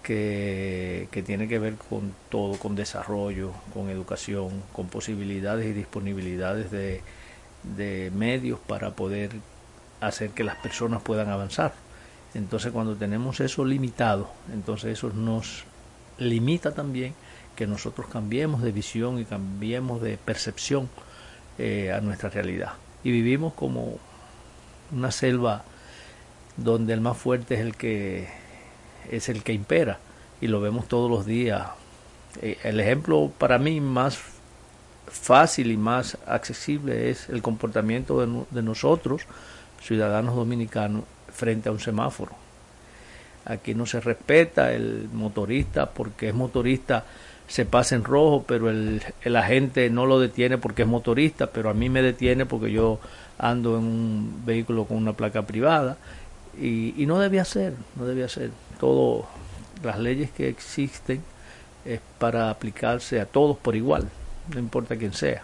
L: que, que tiene que ver con todo, con desarrollo, con educación, con posibilidades y disponibilidades de, de medios para poder hacer que las personas puedan avanzar. Entonces cuando tenemos eso limitado, entonces eso nos limita también que nosotros cambiemos de visión y cambiemos de percepción eh, a nuestra realidad. Y vivimos como una selva donde el más fuerte es el que es el que impera y lo vemos todos los días. Eh, el ejemplo para mí más fácil y más accesible es el comportamiento de, de nosotros, ciudadanos dominicanos, frente a un semáforo. Aquí no se respeta el motorista porque es motorista, se pasa en rojo, pero el, el agente no lo detiene porque es motorista, pero a mí me detiene porque yo ando en un vehículo con una placa privada y, y no debía ser, no debía ser. Todo, las leyes que existen es para aplicarse a todos por igual, no importa quién sea.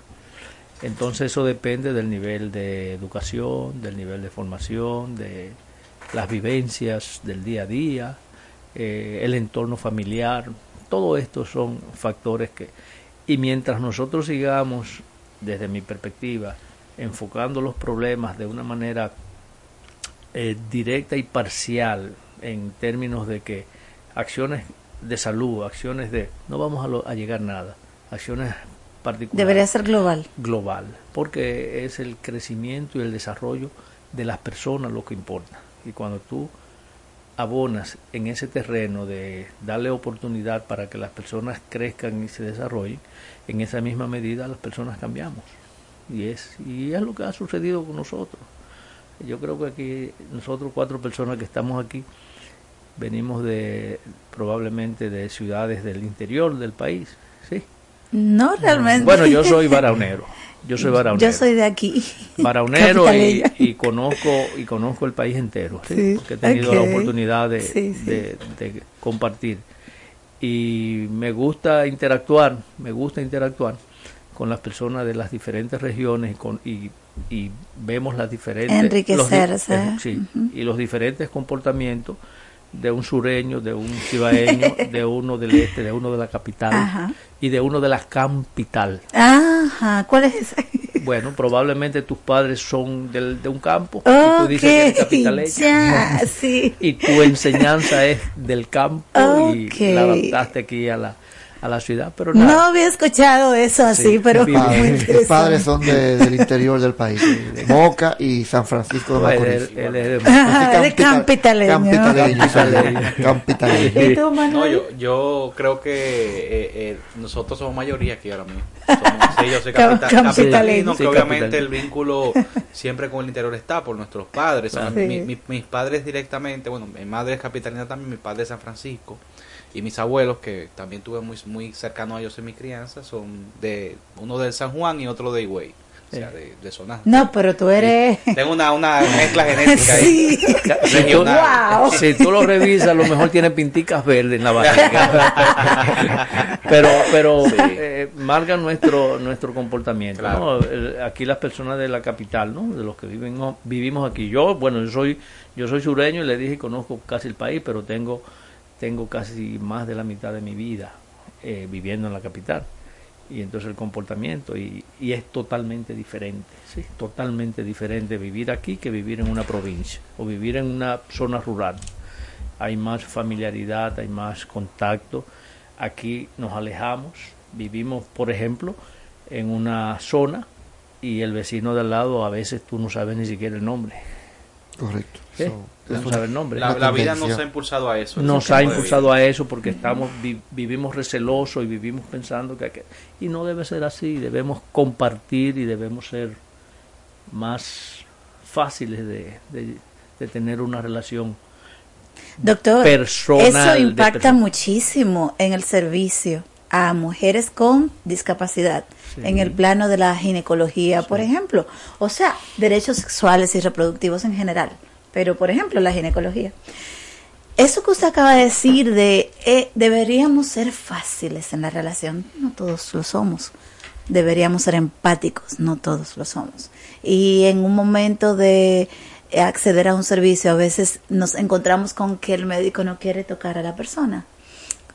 L: Entonces eso depende del nivel de educación, del nivel de formación, de las vivencias del día a día, eh, el entorno familiar, todo esto son factores que... Y mientras nosotros sigamos, desde mi perspectiva, enfocando los problemas de una manera eh, directa y parcial en términos de que acciones de salud, acciones de... No vamos a, lo- a llegar a nada, acciones particulares
D: Debería ser global.
L: global, porque es el crecimiento y el desarrollo de las personas lo que importa. Y cuando tú abonas en ese terreno de darle oportunidad para que las personas crezcan y se desarrollen, en esa misma medida las personas cambiamos. Y es, y es lo que ha sucedido con nosotros. Yo creo que aquí, nosotros cuatro personas que estamos aquí, venimos de probablemente de ciudades del interior del país.
D: No realmente.
L: Bueno, yo soy baraunero. Yo soy baraunero.
D: Yo soy de aquí.
L: Baraunero y, y conozco y conozco el país entero, ¿sí?
D: Sí,
L: porque he tenido la oportunidad de,
D: Sí, sí.
L: de- de compartir. Y me gusta interactuar, me gusta interactuar con las personas de las diferentes regiones y, con, y, y vemos las diferentes... los
D: Enriquecerse.
L: eh, y los diferentes comportamientos de un sureño, de un cibaeño, de uno del este, de uno de la capital
D: Ajá.
L: y de uno de la capital.
D: Ajá, ¿cuál es ese?
L: Bueno, probablemente tus padres son del, de un campo y tú dices que eres capitaleña.
D: ya, sí.
L: Y tu enseñanza es del campo y la adaptaste aquí a la, a la ciudad, pero
D: No había escuchado eso así,
L: Sí,
D: pero
J: mis padres son de- del interior del país, de Moca y San Francisco de Macorís.
L: él- es de-
D: Ah, campitaleño. ¿Y tú,
H: No,
D: Manuel?
H: yo, yo creo que eh, eh, nosotros somos mayoría aquí ahora mismo. Somos- sí, yo soy
D: Cam-
H: capita-
D: capitalino.
L: Sí,
H: que obviamente el vínculo siempre con el interior está por nuestros padres.
L: Claro.
H: Mi-
D: Sí.
H: mi- mis padres directamente, bueno, mi madre es capitalina también, mi padre es de San Francisco. Y mis abuelos, que también tuve muy, muy cercano a ellos en mi crianza, son de uno del San Juan y otro de Higüey. O sea, de, de zonas.
D: No, pero tú eres...
H: Tengo una, una mezcla genética ahí.
D: Sí.
H: Regional.
D: Wow.
L: si tú lo revisas, a lo mejor tiene pinticas verdes en la barriga. pero pero
H: Sí.
L: eh, marca nuestro nuestro comportamiento.
H: Claro.
L: ¿no? El- Aquí las personas de la capital, ¿no? de los que viven, vivimos aquí. Yo, bueno, yo soy yo soy sureño y le dije que conozco casi el país, pero tengo tengo casi más de la mitad de mi vida eh, viviendo en la capital. Y entonces el comportamiento, y, y es totalmente diferente, ¿sí? totalmente diferente vivir aquí que vivir en una provincia o vivir en una zona rural. Hay más familiaridad, hay más contacto. Aquí nos alejamos, vivimos, por ejemplo, en una zona y el vecino de al lado a veces tú no sabes ni siquiera el nombre.
J: Correcto.
L: ¿sí?
J: So,
L: Tú
J: es
L: no sabes el nombre.
H: La, la vida nos ha impulsado a eso.
L: nos ha impulsado a eso porque estamos vi- vivimos recelosos y vivimos pensando que, que- y no debe ser así debemos compartir y debemos ser más fáciles de, de- de tener una relación
D: Doctor,
L: personal
D: eso impacta
L: persona.
D: muchísimo en el servicio a mujeres con discapacidad,
L: Sí.
D: en el plano de la ginecología, por ejemplo. O sea, derechos sexuales y reproductivos en general, pero por ejemplo la ginecología. Eso que usted acaba de decir de eh, deberíamos ser fáciles en la relación, no todos lo somos. Deberíamos ser empáticos, no todos lo somos. Y en un momento de eh, acceder a un servicio, a veces nos encontramos con que el médico no quiere tocar a la persona,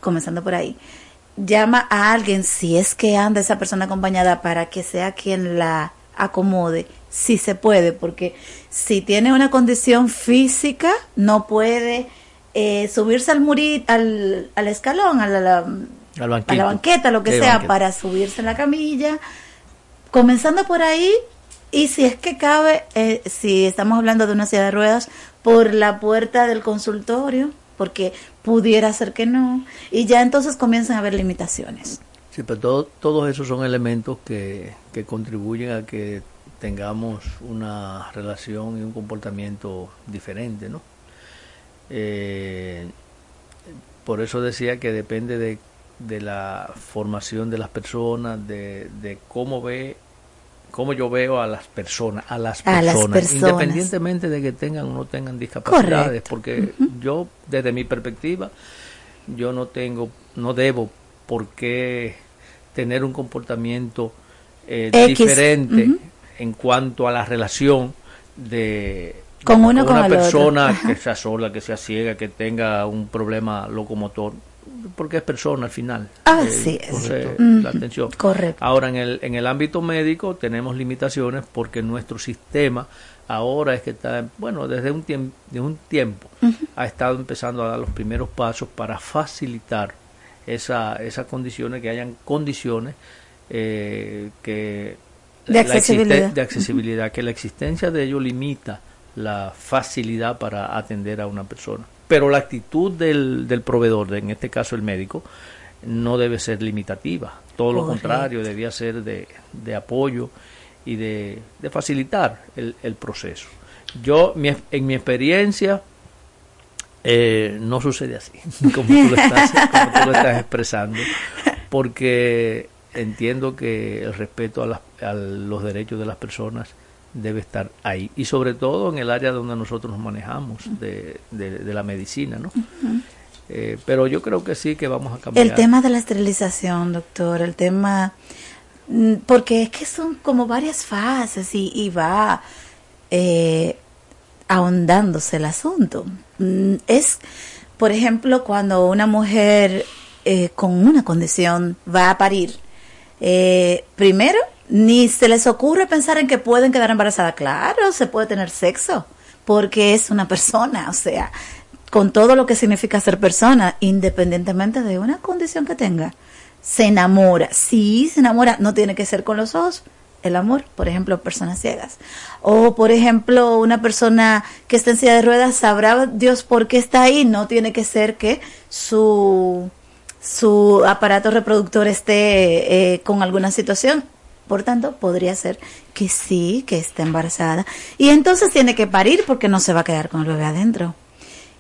D: comenzando por ahí. Llama a alguien, si es que anda esa persona acompañada, para que sea quien la acomode, si se puede, porque si tiene una condición física, no puede eh, subirse al muri, al, al escalón, a la, la-
L: al
D: a
L: banquito.
D: la banqueta, lo que
L: Sí,
D: sea,
L: banqueta.
D: para subirse en la camilla, comenzando por ahí, y si es que cabe, eh, si estamos hablando de una silla de ruedas, por la puerta del consultorio, porque pudiera ser que no, y ya entonces comienzan a haber limitaciones.
L: Sí, pero todo- todos esos son elementos que, que contribuyen a que tengamos una relación y un comportamiento diferente, ¿no? Eh, por eso decía que depende de, de la formación de las personas, de, de cómo ve, cómo yo veo a las personas, a las
D: A las
L: personas, independientemente de que tengan o no tengan discapacidades,
D: Correcto.
L: porque yo, desde mi perspectiva, yo no tengo, no debo por qué tener un comportamiento eh, diferente. En cuanto a la relación de
D: Con uno con
L: una persona que sea sola, que sea ciega, que tenga un problema locomotor, porque es persona al final.
D: Así
L: Eh,
D: es.
L: la atención.
D: Correcto.
L: Ahora, en el, en el ámbito médico tenemos limitaciones porque nuestro sistema ahora es que está, bueno, desde un, tiemp- de un tiempo ha estado empezando a dar los primeros pasos para facilitar esa, esas condiciones, que hayan condiciones eh, que
D: De accesibilidad.
L: de accesibilidad, que la existencia de ello limita la facilidad para atender a una persona. Pero la actitud del, del proveedor, en este caso el médico, no debe ser limitativa. Todo lo contrario, debía ser de, de apoyo y de, de facilitar el, el proceso. Yo, mi- en mi experiencia, eh, no sucede así, como tú, lo estás, como tú lo estás expresando, porque entiendo que el respeto a, las- a los derechos de las personas debe estar ahí, y sobre todo en el área donde nosotros nos manejamos, de, de- de la medicina, ¿no? Eh, pero yo creo que sí que vamos a cambiar.
D: El tema de la esterilización, doctor, el tema, mm, porque es que son como varias fases y, y va eh, ahondándose el asunto. Mm, Es, por ejemplo, cuando una mujer eh, con una condición va a parir, eh, primero, ni se les ocurre pensar en que pueden quedar embarazadas. Claro, se puede tener sexo, porque es una persona, o sea, con todo lo que significa ser persona, independientemente de una condición que tenga. se enamora. Sí, se enamora, no tiene que ser con los ojos. El amor, por ejemplo, personas ciegas. O, por ejemplo, una persona que está en silla de ruedas, sabrá Dios por qué está ahí. No tiene que ser que su, su aparato reproductor esté eh, con alguna situación. Por tanto, podría ser que sí, que está embarazada. Y entonces tiene que parir porque no se va a quedar con el bebé adentro.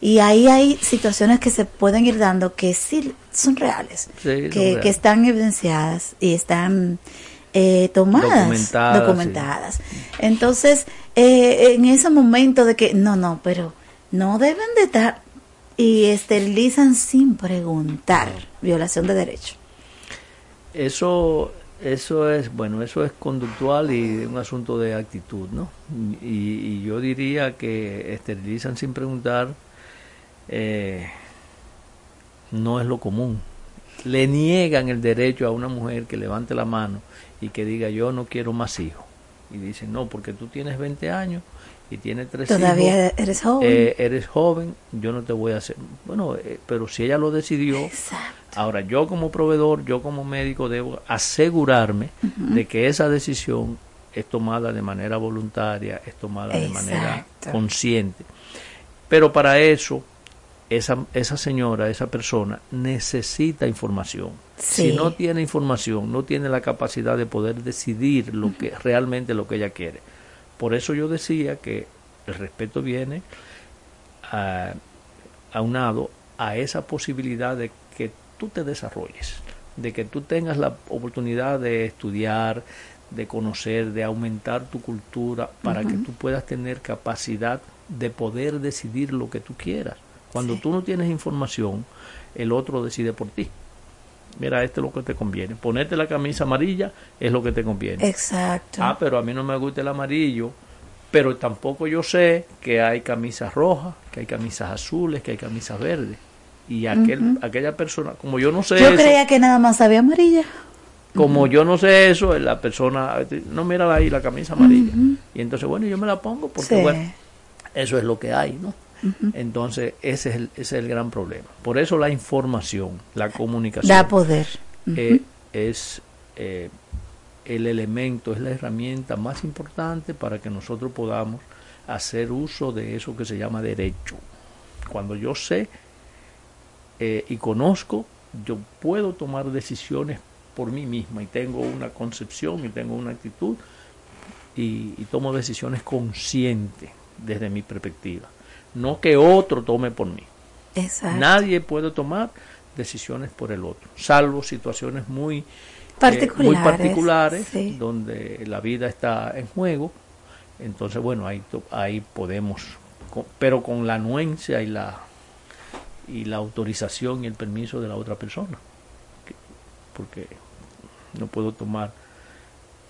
D: Y ahí hay situaciones que se pueden ir dando que sí son reales,
L: Sí, son
D: que,
L: reales.
D: que están evidenciadas y están eh, tomadas,
L: Documentadas,
D: documentadas. Entonces, eh, en ese momento de que, no, no, pero no deben de estar y esterilizan sin preguntar, violación de derecho.
L: Eso, eso es, bueno, eso es conductual y un asunto de actitud, ¿no? Y, yo diría que esterilizan sin preguntar eh, no es lo común. Le niegan el derecho a una mujer que levante la mano y que diga yo no quiero más hijos. Y dicen, no, porque tú tienes 20 años y tienes tres
D: Todavía
L: hijos.
D: eres joven.
L: eh, eres joven, yo no te voy a hacer. Bueno, eh, pero si ella lo decidió, ahora yo como proveedor, yo como médico debo asegurarme de que esa decisión es tomada de manera voluntaria, es tomada de manera
D: Exacto.
L: consciente. Pero para eso, esa, esa señora, esa persona, necesita información.
D: Sí.
L: Si no tiene información, no tiene la capacidad de poder decidir lo que realmente lo que ella quiere. Por eso yo decía que el respeto viene a, aunado a esa posibilidad de que tú te desarrolles, de que tú tengas la oportunidad de estudiar, de conocer, de aumentar tu cultura para que tú puedas tener capacidad de poder decidir lo que tú quieras. Cuando tú no tienes información, el otro decide por ti. Mira, esto es lo que te conviene. Ponerte la camisa amarilla es lo que te conviene.
D: Exacto.
L: Ah, pero a mí no me gusta el amarillo. Pero tampoco yo sé que hay camisas rojas, que hay camisas azules, que hay camisas verdes. Y aquel, aquella persona, como yo no sé
D: Yo
L: eso,
D: creía que nada más había amarilla.
L: como yo no sé eso, la persona, no mira ahí la camisa amarilla. Y entonces, bueno, yo me la pongo porque,
D: Sí.
L: bueno, eso es lo que hay, ¿no? Entonces, ese es, el, ese es el gran problema. Por eso la información, la comunicación.
D: Da poder.
L: eh, es eh, el elemento, es la herramienta más importante para que nosotros podamos hacer uso de eso que se llama derecho. Cuando yo sé eh, y conozco, yo puedo tomar decisiones por mí misma y tengo una concepción y tengo una actitud y, y tomo decisiones conscientes desde mi perspectiva. No que otro tome por mí.
D: Exacto.
L: Nadie puede tomar decisiones por el otro, salvo situaciones muy eh,
D: Particulares,
L: muy particulares
D: sí.
L: donde la vida está en juego. Entonces, bueno, ahí, ahí podemos, pero con la anuencia y la y la autorización y el permiso de la otra persona, Que- porque no puedo tomar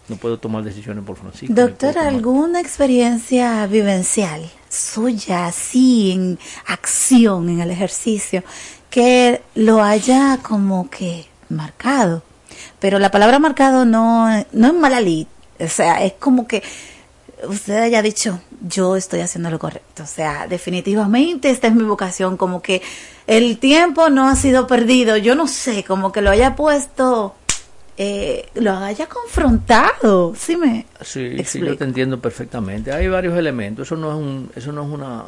L: no puedo tomar decisiones por Francisco.
D: Doctor, ¿alguna experiencia vivencial suya, así en acción, en el ejercicio, que lo haya como que marcado? Pero la palabra marcado no, no es mala lid, o sea, es como que usted haya dicho, yo estoy haciendo lo correcto, o sea, definitivamente esta es mi vocación, como que el tiempo no ha sido perdido, yo no sé, como que lo haya puesto, eh, lo haya confrontado, ¿sí me
L: Sí, sí, yo te entiendo perfectamente. Hay varios elementos. Eso no es un, eso no es una,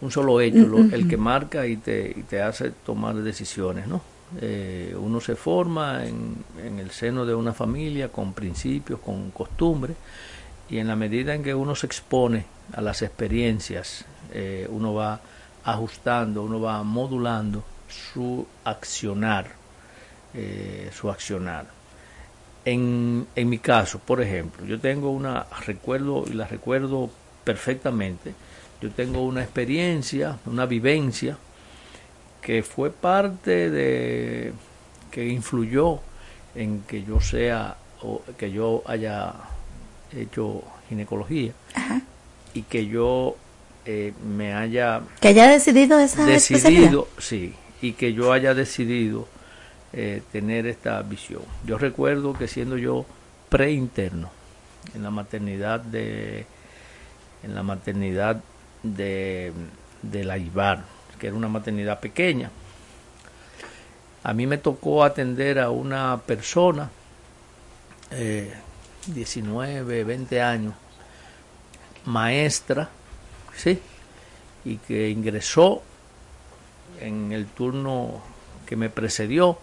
L: un solo hecho, lo- el que marca y te, y te hace tomar decisiones, ¿no? Eh, uno se forma en, en el seno de una familia con principios, con costumbres, y en la medida en que uno se expone a las experiencias, eh, uno va ajustando, uno va modulando su accionar, eh, su accionar. En, en mi caso, por ejemplo, yo tengo una, recuerdo y la recuerdo perfectamente, yo tengo una experiencia, una vivencia que fue parte de, que influyó en que yo sea, o que yo haya hecho ginecología y que yo eh, me haya
D: Que haya decidido esa
L: decidido, sí, y que yo haya decidido eh, tener esta visión. Yo recuerdo que siendo yo preinterno en la maternidad de en la maternidad de, de la que era una maternidad pequeña, a mí me tocó atender a una persona, eh, 19, 20 años, maestra, ¿sí? Y que ingresó en el turno que me precedió.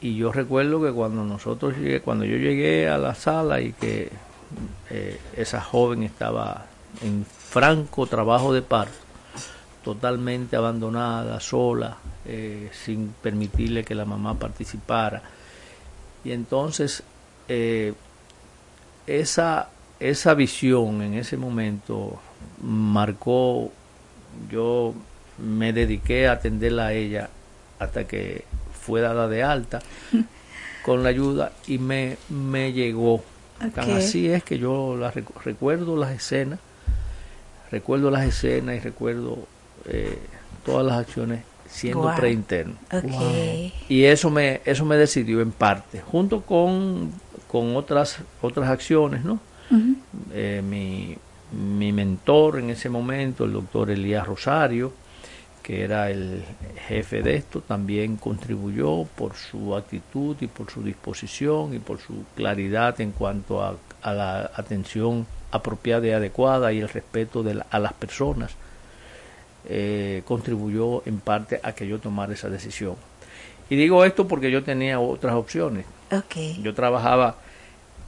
L: Y yo recuerdo que cuando nosotros llegué, cuando yo llegué a la sala y que eh, esa joven estaba en franco trabajo de parto, totalmente abandonada, sola, eh, sin permitirle que la mamá participara. Y entonces eh, esa, esa visión en ese momento marcó, yo me dediqué a atenderla a ella hasta que fue dada de alta con la ayuda y me, me llegó. Tan así es que yo la recuerdo las escenas, recuerdo las escenas y recuerdo eh, todas las acciones siendo preinterno. Y eso me, eso me decidió en parte, junto con, con otras, otras acciones, ¿no? Eh, mi, mi mentor en ese momento, el doctor Elías Rosario, que era el jefe de esto, también contribuyó por su actitud y por su disposición y por su claridad en cuanto a, la atención apropiada y adecuada y el respeto de a las personas. Eh, contribuyó en parte a que yo tomara esa decisión. Y digo esto porque yo tenía otras opciones. Yo trabajaba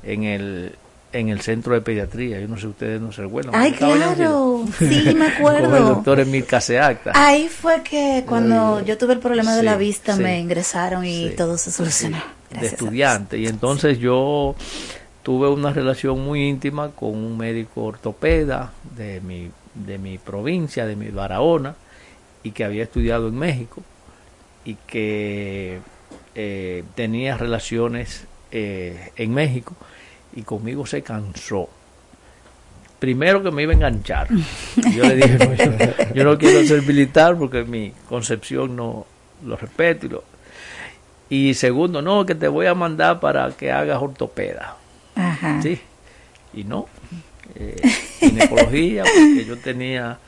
L: en el en el centro de pediatría. Yo no sé, ustedes no se recuerdan.
D: Ay, claro, sí, me acuerdo. Con el
L: doctor Emil Caseacta.
D: Ahí fue que cuando yo tuve el problema de la vista me ingresaron y todo se solucionó.
L: de estudiante. Y entonces yo tuve una relación muy íntima con un médico ortopeda de mi, de mi provincia, de mi Barahona, y que había estudiado en México y que eh, tenía relaciones eh, en México y conmigo se cansó. Primero que me iba a enganchar. Yo le dije, yo, no quiero ser militar porque mi concepción no lo respeto. Y, segundo, no, que te voy a mandar para que hagas ortopeda. Ajá. Sí. Y no. Eh, ginecología, porque yo tenía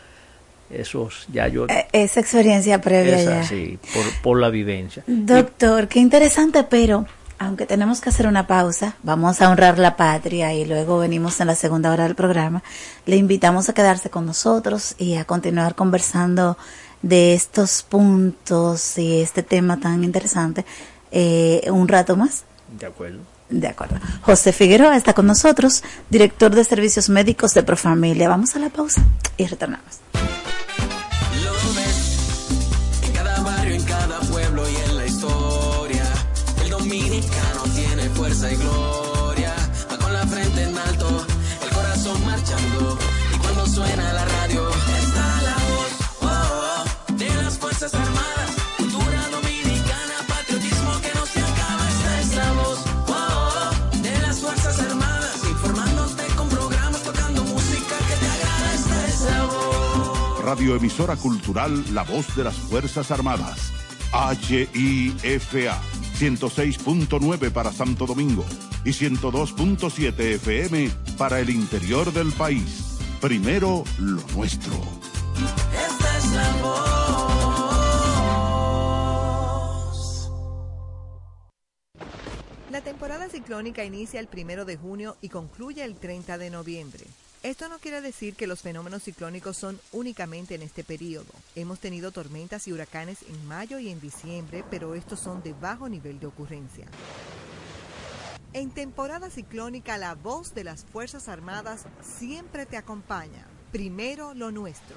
L: esos, ya yo...
D: E, esa experiencia previa
L: esa, Sí, por, por la vivencia.
D: Doctor, qué interesante, pero aunque tenemos que hacer una pausa, vamos a honrar la patria y luego venimos en la segunda hora del programa. Le invitamos a quedarse con nosotros y a continuar conversando de estos puntos y este tema tan interesante eh, un rato más.
L: De acuerdo.
D: De acuerdo. José Figueroa está con nosotros, director de servicios médicos de Profamilia. Vamos a la pausa y retornamos.
B: Radioemisora Cultural La Voz de las Fuerzas Armadas. HIFA 106.9 para Santo Domingo y 102.7 FM para el interior del país. Primero lo nuestro.
M: Esta es la voz.
N: La temporada ciclónica inicia el primero de junio y concluye el 30 de noviembre. Esto no quiere decir que los fenómenos ciclónicos son únicamente en este periodo. Hemos tenido tormentas y huracanes en mayo y en diciembre, pero estos son de bajo nivel de ocurrencia. En temporada ciclónica, la voz de las Fuerzas Armadas siempre te acompaña. Primero lo nuestro.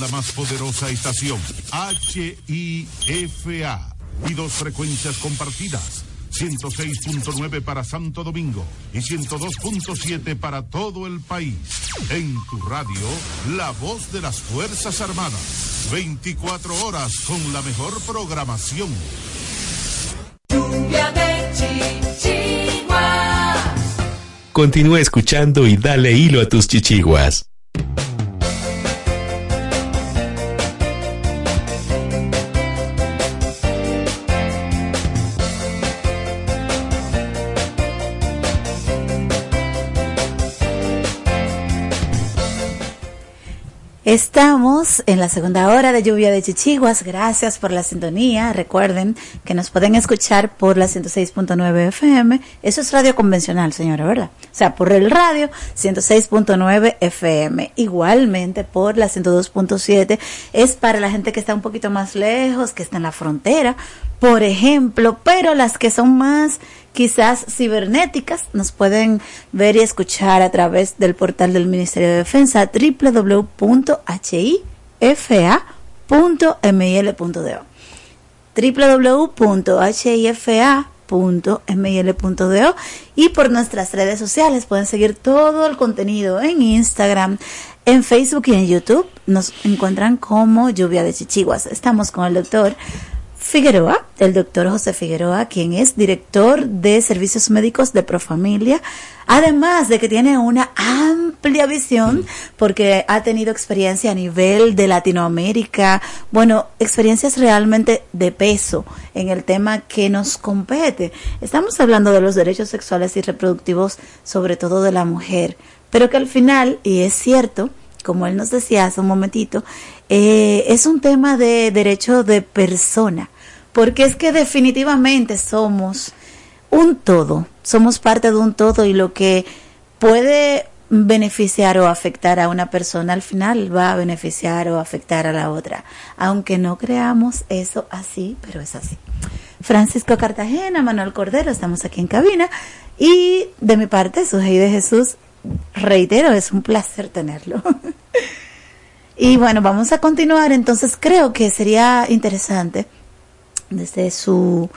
O: La
B: más poderosa estación, HIFA, y dos frecuencias compartidas, 106.9 para Santo Domingo y 102.7 para todo el país. En tu radio, la voz de las Fuerzas Armadas. 24 horas con la mejor programación.
G: Lluvia de chichiguas.
C: Continúa escuchando y dale hilo a tus chichiguas.
D: En la segunda hora de lluvia de chichiguas. Gracias por la sintonía. Recuerden que nos pueden escuchar por la 106.9 FM. Eso es radio convencional, señora, ¿verdad? O sea, por el radio 106.9 FM. Igualmente por la 102.7 es para la gente que está un poquito más lejos, que está en la frontera, por ejemplo, pero las que son más quizás cibernéticas nos pueden ver y escuchar a través del portal del Ministerio de Defensa www.hifa.mil.do www.hifa.mil.do y por nuestras redes sociales pueden seguir todo el contenido en Instagram, en Facebook y en YouTube. Nos encuentran como Lluvia de Chichiguas. Estamos con el doctor Figueroa, el doctor José Figueroa, quien es director de servicios médicos de Profamilia, además de que tiene una amplia visión porque ha tenido experiencia a nivel de Latinoamérica, bueno, experiencias realmente de peso en el tema que nos compete. Estamos hablando de los derechos sexuales y reproductivos, sobre todo de la mujer, pero que al final, y es cierto, como él nos decía hace un momentito, eh, es un tema de derecho de persona, porque es que definitivamente somos un todo, somos parte de un todo y lo que puede beneficiar o afectar a una persona al final va a beneficiar o afectar a la otra, aunque no creamos eso así, pero es así. Francisco Cartagena, Manuel Cordero, estamos aquí en cabina y de mi parte, Sujei de Jesús, reitero, es un placer tenerlo. y bueno, vamos a continuar, entonces creo que sería interesante desde su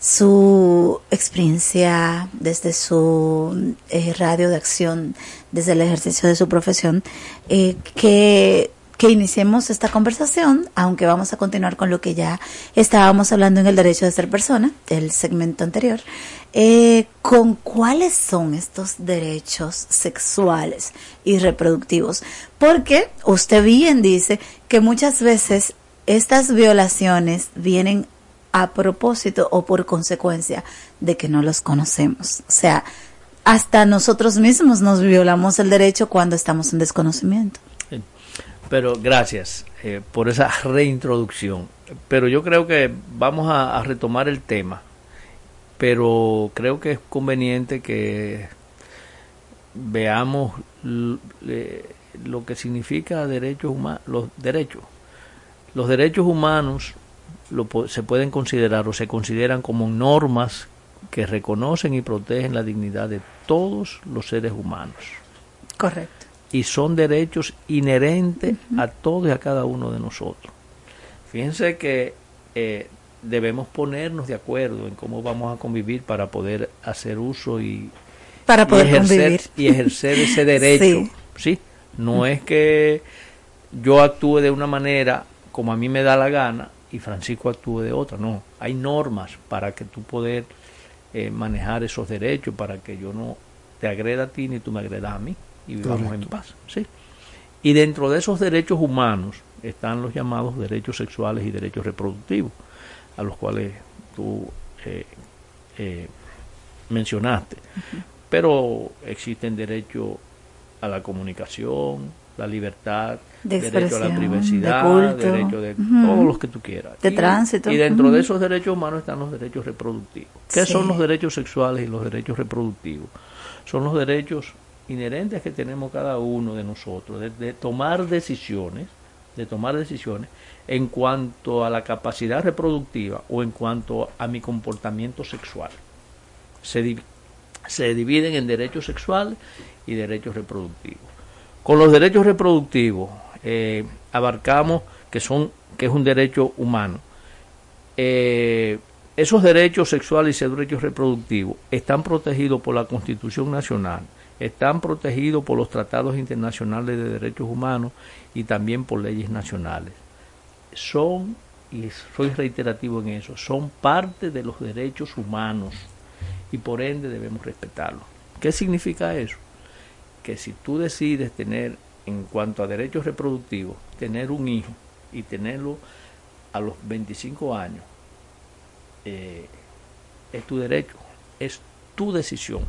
D: su experiencia, desde su eh, radio de acción, desde el ejercicio de su profesión, eh, que, que iniciemos esta conversación, aunque vamos a continuar con lo que ya estábamos hablando en el derecho de ser persona, el segmento anterior, eh, con cuáles son estos derechos sexuales y reproductivos. Porque usted bien dice que muchas veces estas violaciones vienen a propósito o por consecuencia de que no los conocemos. O sea, hasta nosotros mismos nos violamos el derecho cuando estamos en desconocimiento.
L: Pero gracias eh, por esa reintroducción. Pero yo creo que vamos a, retomar el tema. Pero creo que es conveniente que veamos lo que significa derechos humanos, los derechos. Los derechos humanos lo se pueden considerar o se consideran como normas que reconocen y protegen la dignidad de todos los seres humanos
D: Correcto.
L: Y son derechos inherentes a todos y a cada uno de nosotros. Fíjense que eh, debemos ponernos de acuerdo en cómo vamos a convivir para poder hacer uso y,
D: Para
L: y
D: poder
L: ejercer,
D: convivir.
L: y ejercer ese derecho.
D: Sí.
L: ¿sí? No es que yo actúe de una manera como a mí me da la gana y Francisco actúe de otra. No, hay normas para que tú poder eh, manejar esos derechos, para que yo no te agreda a ti ni tú me agredas a mí y vivamos en paz. ¿sí? Y dentro de esos derechos humanos están los llamados derechos sexuales y derechos reproductivos, a los cuales tú eh, eh, mencionaste. Pero existen derechos a la comunicación, la libertad,
D: De
L: derecho a la privacidad,
D: de culto.
L: derecho de
D: Ujú.
L: todos los que tú quieras.
D: De
L: Y-
D: tránsito.
L: Y dentro de esos derechos humanos están los derechos reproductivos. ¿Qué
D: Sí.
L: son los derechos sexuales y los derechos reproductivos? Son los derechos inherentes que tenemos cada uno de nosotros de, tomar decisiones, de tomar decisiones en cuanto a la capacidad reproductiva o en cuanto a mi comportamiento sexual. Se, div- se dividen en derechos sexuales y derechos reproductivos. Con los derechos reproductivos eh, abarcamos que son que es un derecho humano. Eh, esos derechos sexuales y derechos reproductivos están protegidos por la Constitución Nacional, están protegidos por los tratados internacionales de derechos humanos y también por leyes nacionales. Son, y soy reiterativo en eso, son parte de los derechos humanos y por ende debemos respetarlos. ¿Qué significa eso? Que si tú decides tener, en cuanto a derechos reproductivos, tener un hijo y tenerlo a los 25 años, eh, es tu derecho, es tu decisión.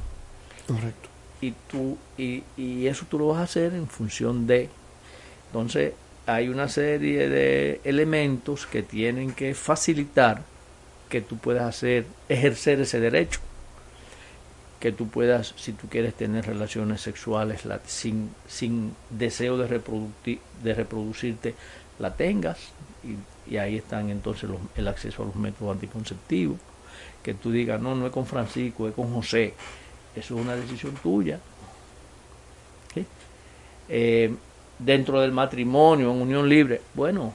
J: Correcto.
L: Y, tú, y, y eso tú lo vas a hacer en función de. Entonces, hay una serie de elementos que tienen que facilitar que tú puedas hacer, ejercer ese derecho. Que tú puedas, si tú quieres tener relaciones sexuales la, sin, sin deseo de, reproducti, de reproducirte, la tengas. Y, y ahí están entonces los, el acceso a los métodos anticonceptivos. Que tú digas, no, no es con Francisco, es con José. Eso es una decisión tuya. ¿Sí? Eh, dentro del matrimonio, en unión libre, bueno,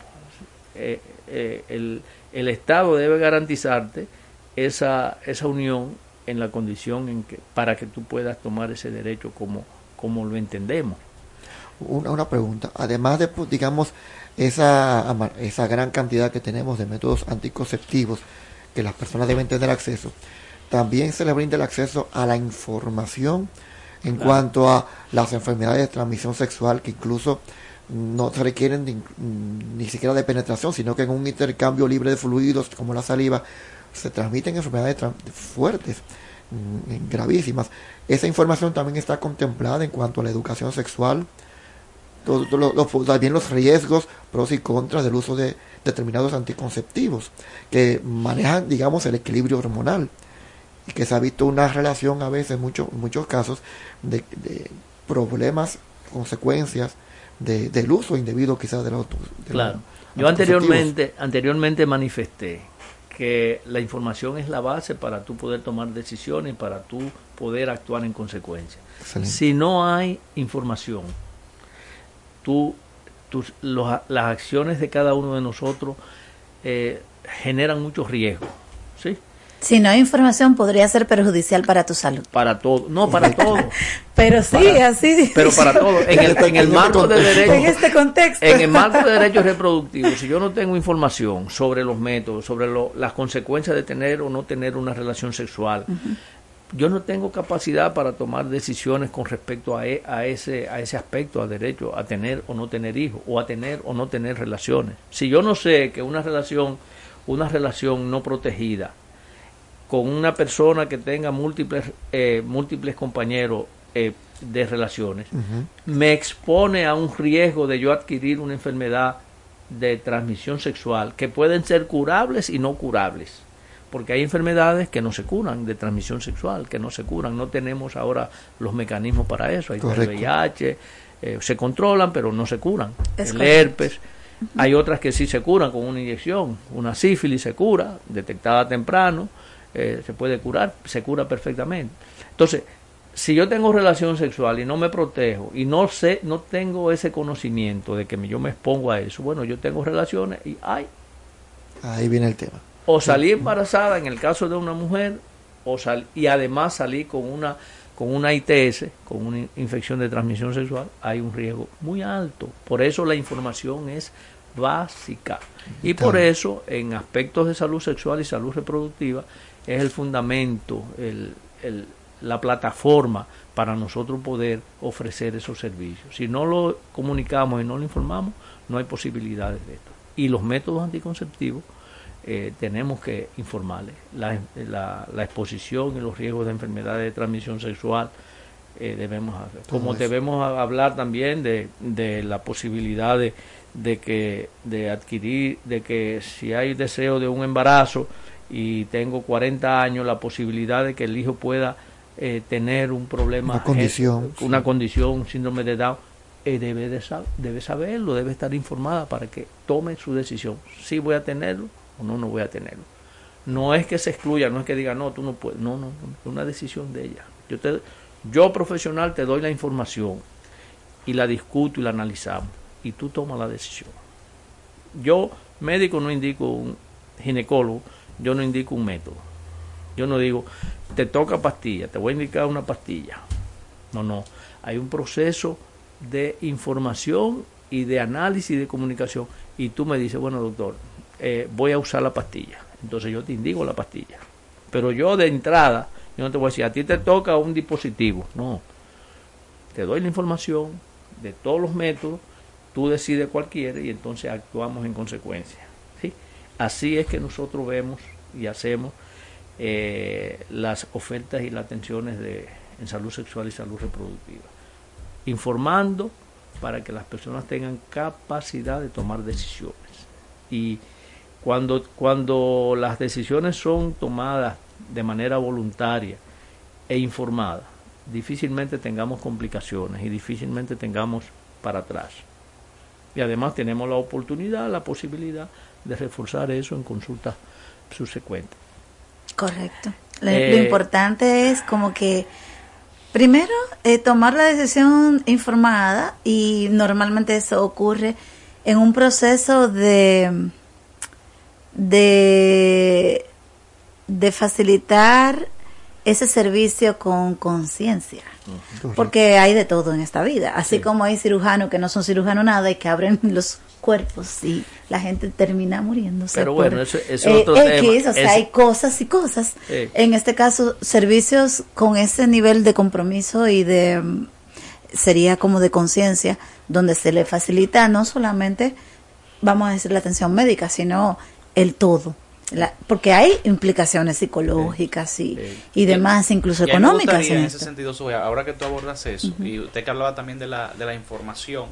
L: eh, eh, el, Estado debe garantizarte esa, esa unión en la condición en que para que tú puedas tomar ese derecho como, como lo entendemos.
J: Una, una pregunta, además de, pues, digamos, esa, esa gran cantidad que tenemos de métodos anticonceptivos que las personas deben tener acceso, también se le brinda el acceso a la información en claro. cuanto a las enfermedades de transmisión sexual que incluso no se requieren ni, ni siquiera de penetración, sino que en un intercambio libre de fluidos como la saliva se transmiten enfermedades fuertes, gravísimas. Esa información también está contemplada en cuanto a la educación sexual, los, también los riesgos, pros y contras del uso de determinados anticonceptivos que manejan, digamos, el equilibrio hormonal y que se ha visto una relación a veces, en muchos, casos, de, de problemas, consecuencias de, del uso indebido quizás de los de
L: Claro. Yo anteriormente, anteriormente manifesté que la información es la base para tú poder tomar decisiones, para tú poder actuar en consecuencia. Excelente. Si no hay información, tú, tus, los, las acciones de cada uno de nosotros eh, generan muchos riesgos. ¿sí?
D: Si no hay información, podría ser perjudicial para tu salud.
L: Para todo, no, para todo.
D: pero sí,
L: para,
D: así.
L: Pero para todo. En el, en el marco de derechos.
D: En este contexto.
L: En el marco de derechos reproductivos, si yo no tengo información sobre los métodos, sobre lo, las consecuencias de tener o no tener una relación sexual, uh -huh. yo no tengo capacidad para tomar decisiones con respecto a, e, a, ese, a ese aspecto, a derecho a tener o no tener hijos, o a tener o no tener relaciones. Si yo no sé que una relación, una relación no protegida, con una persona que tenga múltiples, eh, múltiples compañeros eh, de relaciones, uh -huh. me expone a un riesgo de yo adquirir una enfermedad de transmisión sexual que pueden ser curables y no curables. Porque hay enfermedades que no se curan de transmisión sexual, que no se curan. No tenemos ahora los mecanismos para eso. Hay el VIH, eh, se controlan, pero no se curan. Es el correcto. herpes. Uh -huh. Hay otras que sí se curan con una inyección. Una sífilis se cura, detectada temprano eh, se puede curar, se cura perfectamente. Entonces, si yo tengo relación sexual y no me protejo y no sé, no tengo ese conocimiento de que yo me expongo a eso, bueno, yo tengo relaciones y ay.
J: Ahí viene el tema.
L: O salí embarazada en el caso de una mujer, o sal, y además salí con una con una ITS, con una infección de transmisión sexual, hay un riesgo muy alto. Por eso la información es básica. Y por eso, en aspectos de salud sexual y salud reproductiva, es el fundamento, el, el, la plataforma para nosotros poder ofrecer esos servicios. Si no lo comunicamos y no lo informamos, no hay posibilidades de esto. Y los métodos anticonceptivos eh, tenemos que informarles. La, la, la, exposición y los riesgos de enfermedades de transmisión sexual eh, debemos hacer. Como debemos hablar también de, de la posibilidad de, de, que, de adquirir, de que si hay deseo de un embarazo, y tengo 40 años, la posibilidad de que el hijo pueda eh, tener un problema,
J: una condición,
L: una sí. condición, un síndrome de Down, eh, debe, de debe saberlo, debe estar informada para que tome su decisión. Si voy a tenerlo o no, no voy a tenerlo. No es que se excluya, no es que diga, no, tú no puedes. No, no, no es una decisión de ella. Yo, te, yo profesional te doy la información. y la discuto y la analizamos y tú tomas la decisión. Yo, médico, no indico un ginecólogo, yo no indico un método. Yo no digo, te toca pastilla, te voy a indicar una pastilla. No, no. Hay un proceso de información y de análisis y de comunicación. Y tú me dices, bueno, doctor, eh, voy a usar la pastilla. Entonces yo te indico la pastilla. Pero yo de entrada, yo no te voy a decir, a ti te toca un dispositivo. No. Te doy la información de todos los métodos, tú decides cuál quieres y entonces actuamos en consecuencia. ¿Sí? Así es que nosotros vemos y hacemos eh, las ofertas y las atenciones de, en salud sexual y salud reproductiva. Informando para que las personas tengan capacidad de tomar decisiones. Y cuando, cuando las decisiones son tomadas de manera voluntaria e informada, difícilmente tengamos complicaciones y difícilmente tengamos para atrás. Y además tenemos la oportunidad, la posibilidad de reforzar eso en consultas subsecuentes.
D: Correcto. Lo,
L: Eh,
D: lo importante es como que primero eh, tomar la decisión informada y normalmente eso ocurre en un proceso de de de facilitar ese servicio con conciencia. Porque hay de todo en esta vida. Así como hay cirujanos que no son cirujanos nada y que abren los cuerpos y la gente termina muriéndose.
L: Pero
D: por,
L: bueno, eso- eso
D: eh,
L: es otro
D: X,
L: tema.
D: O sea, hay cosas y cosas.
L: Sí.
D: En este caso, servicios con ese nivel de compromiso y de mm, sería como de conciencia, donde se le facilita no solamente, vamos a decir, la atención médica, sino el todo. La- porque hay implicaciones psicológicas y, y demás, incluso
H: Y me
D: económicas.
H: gustaría,
D: en esto.
H: ese sentido, Zoe, ahora que tú abordas eso, y usted que hablaba también de la, de la información,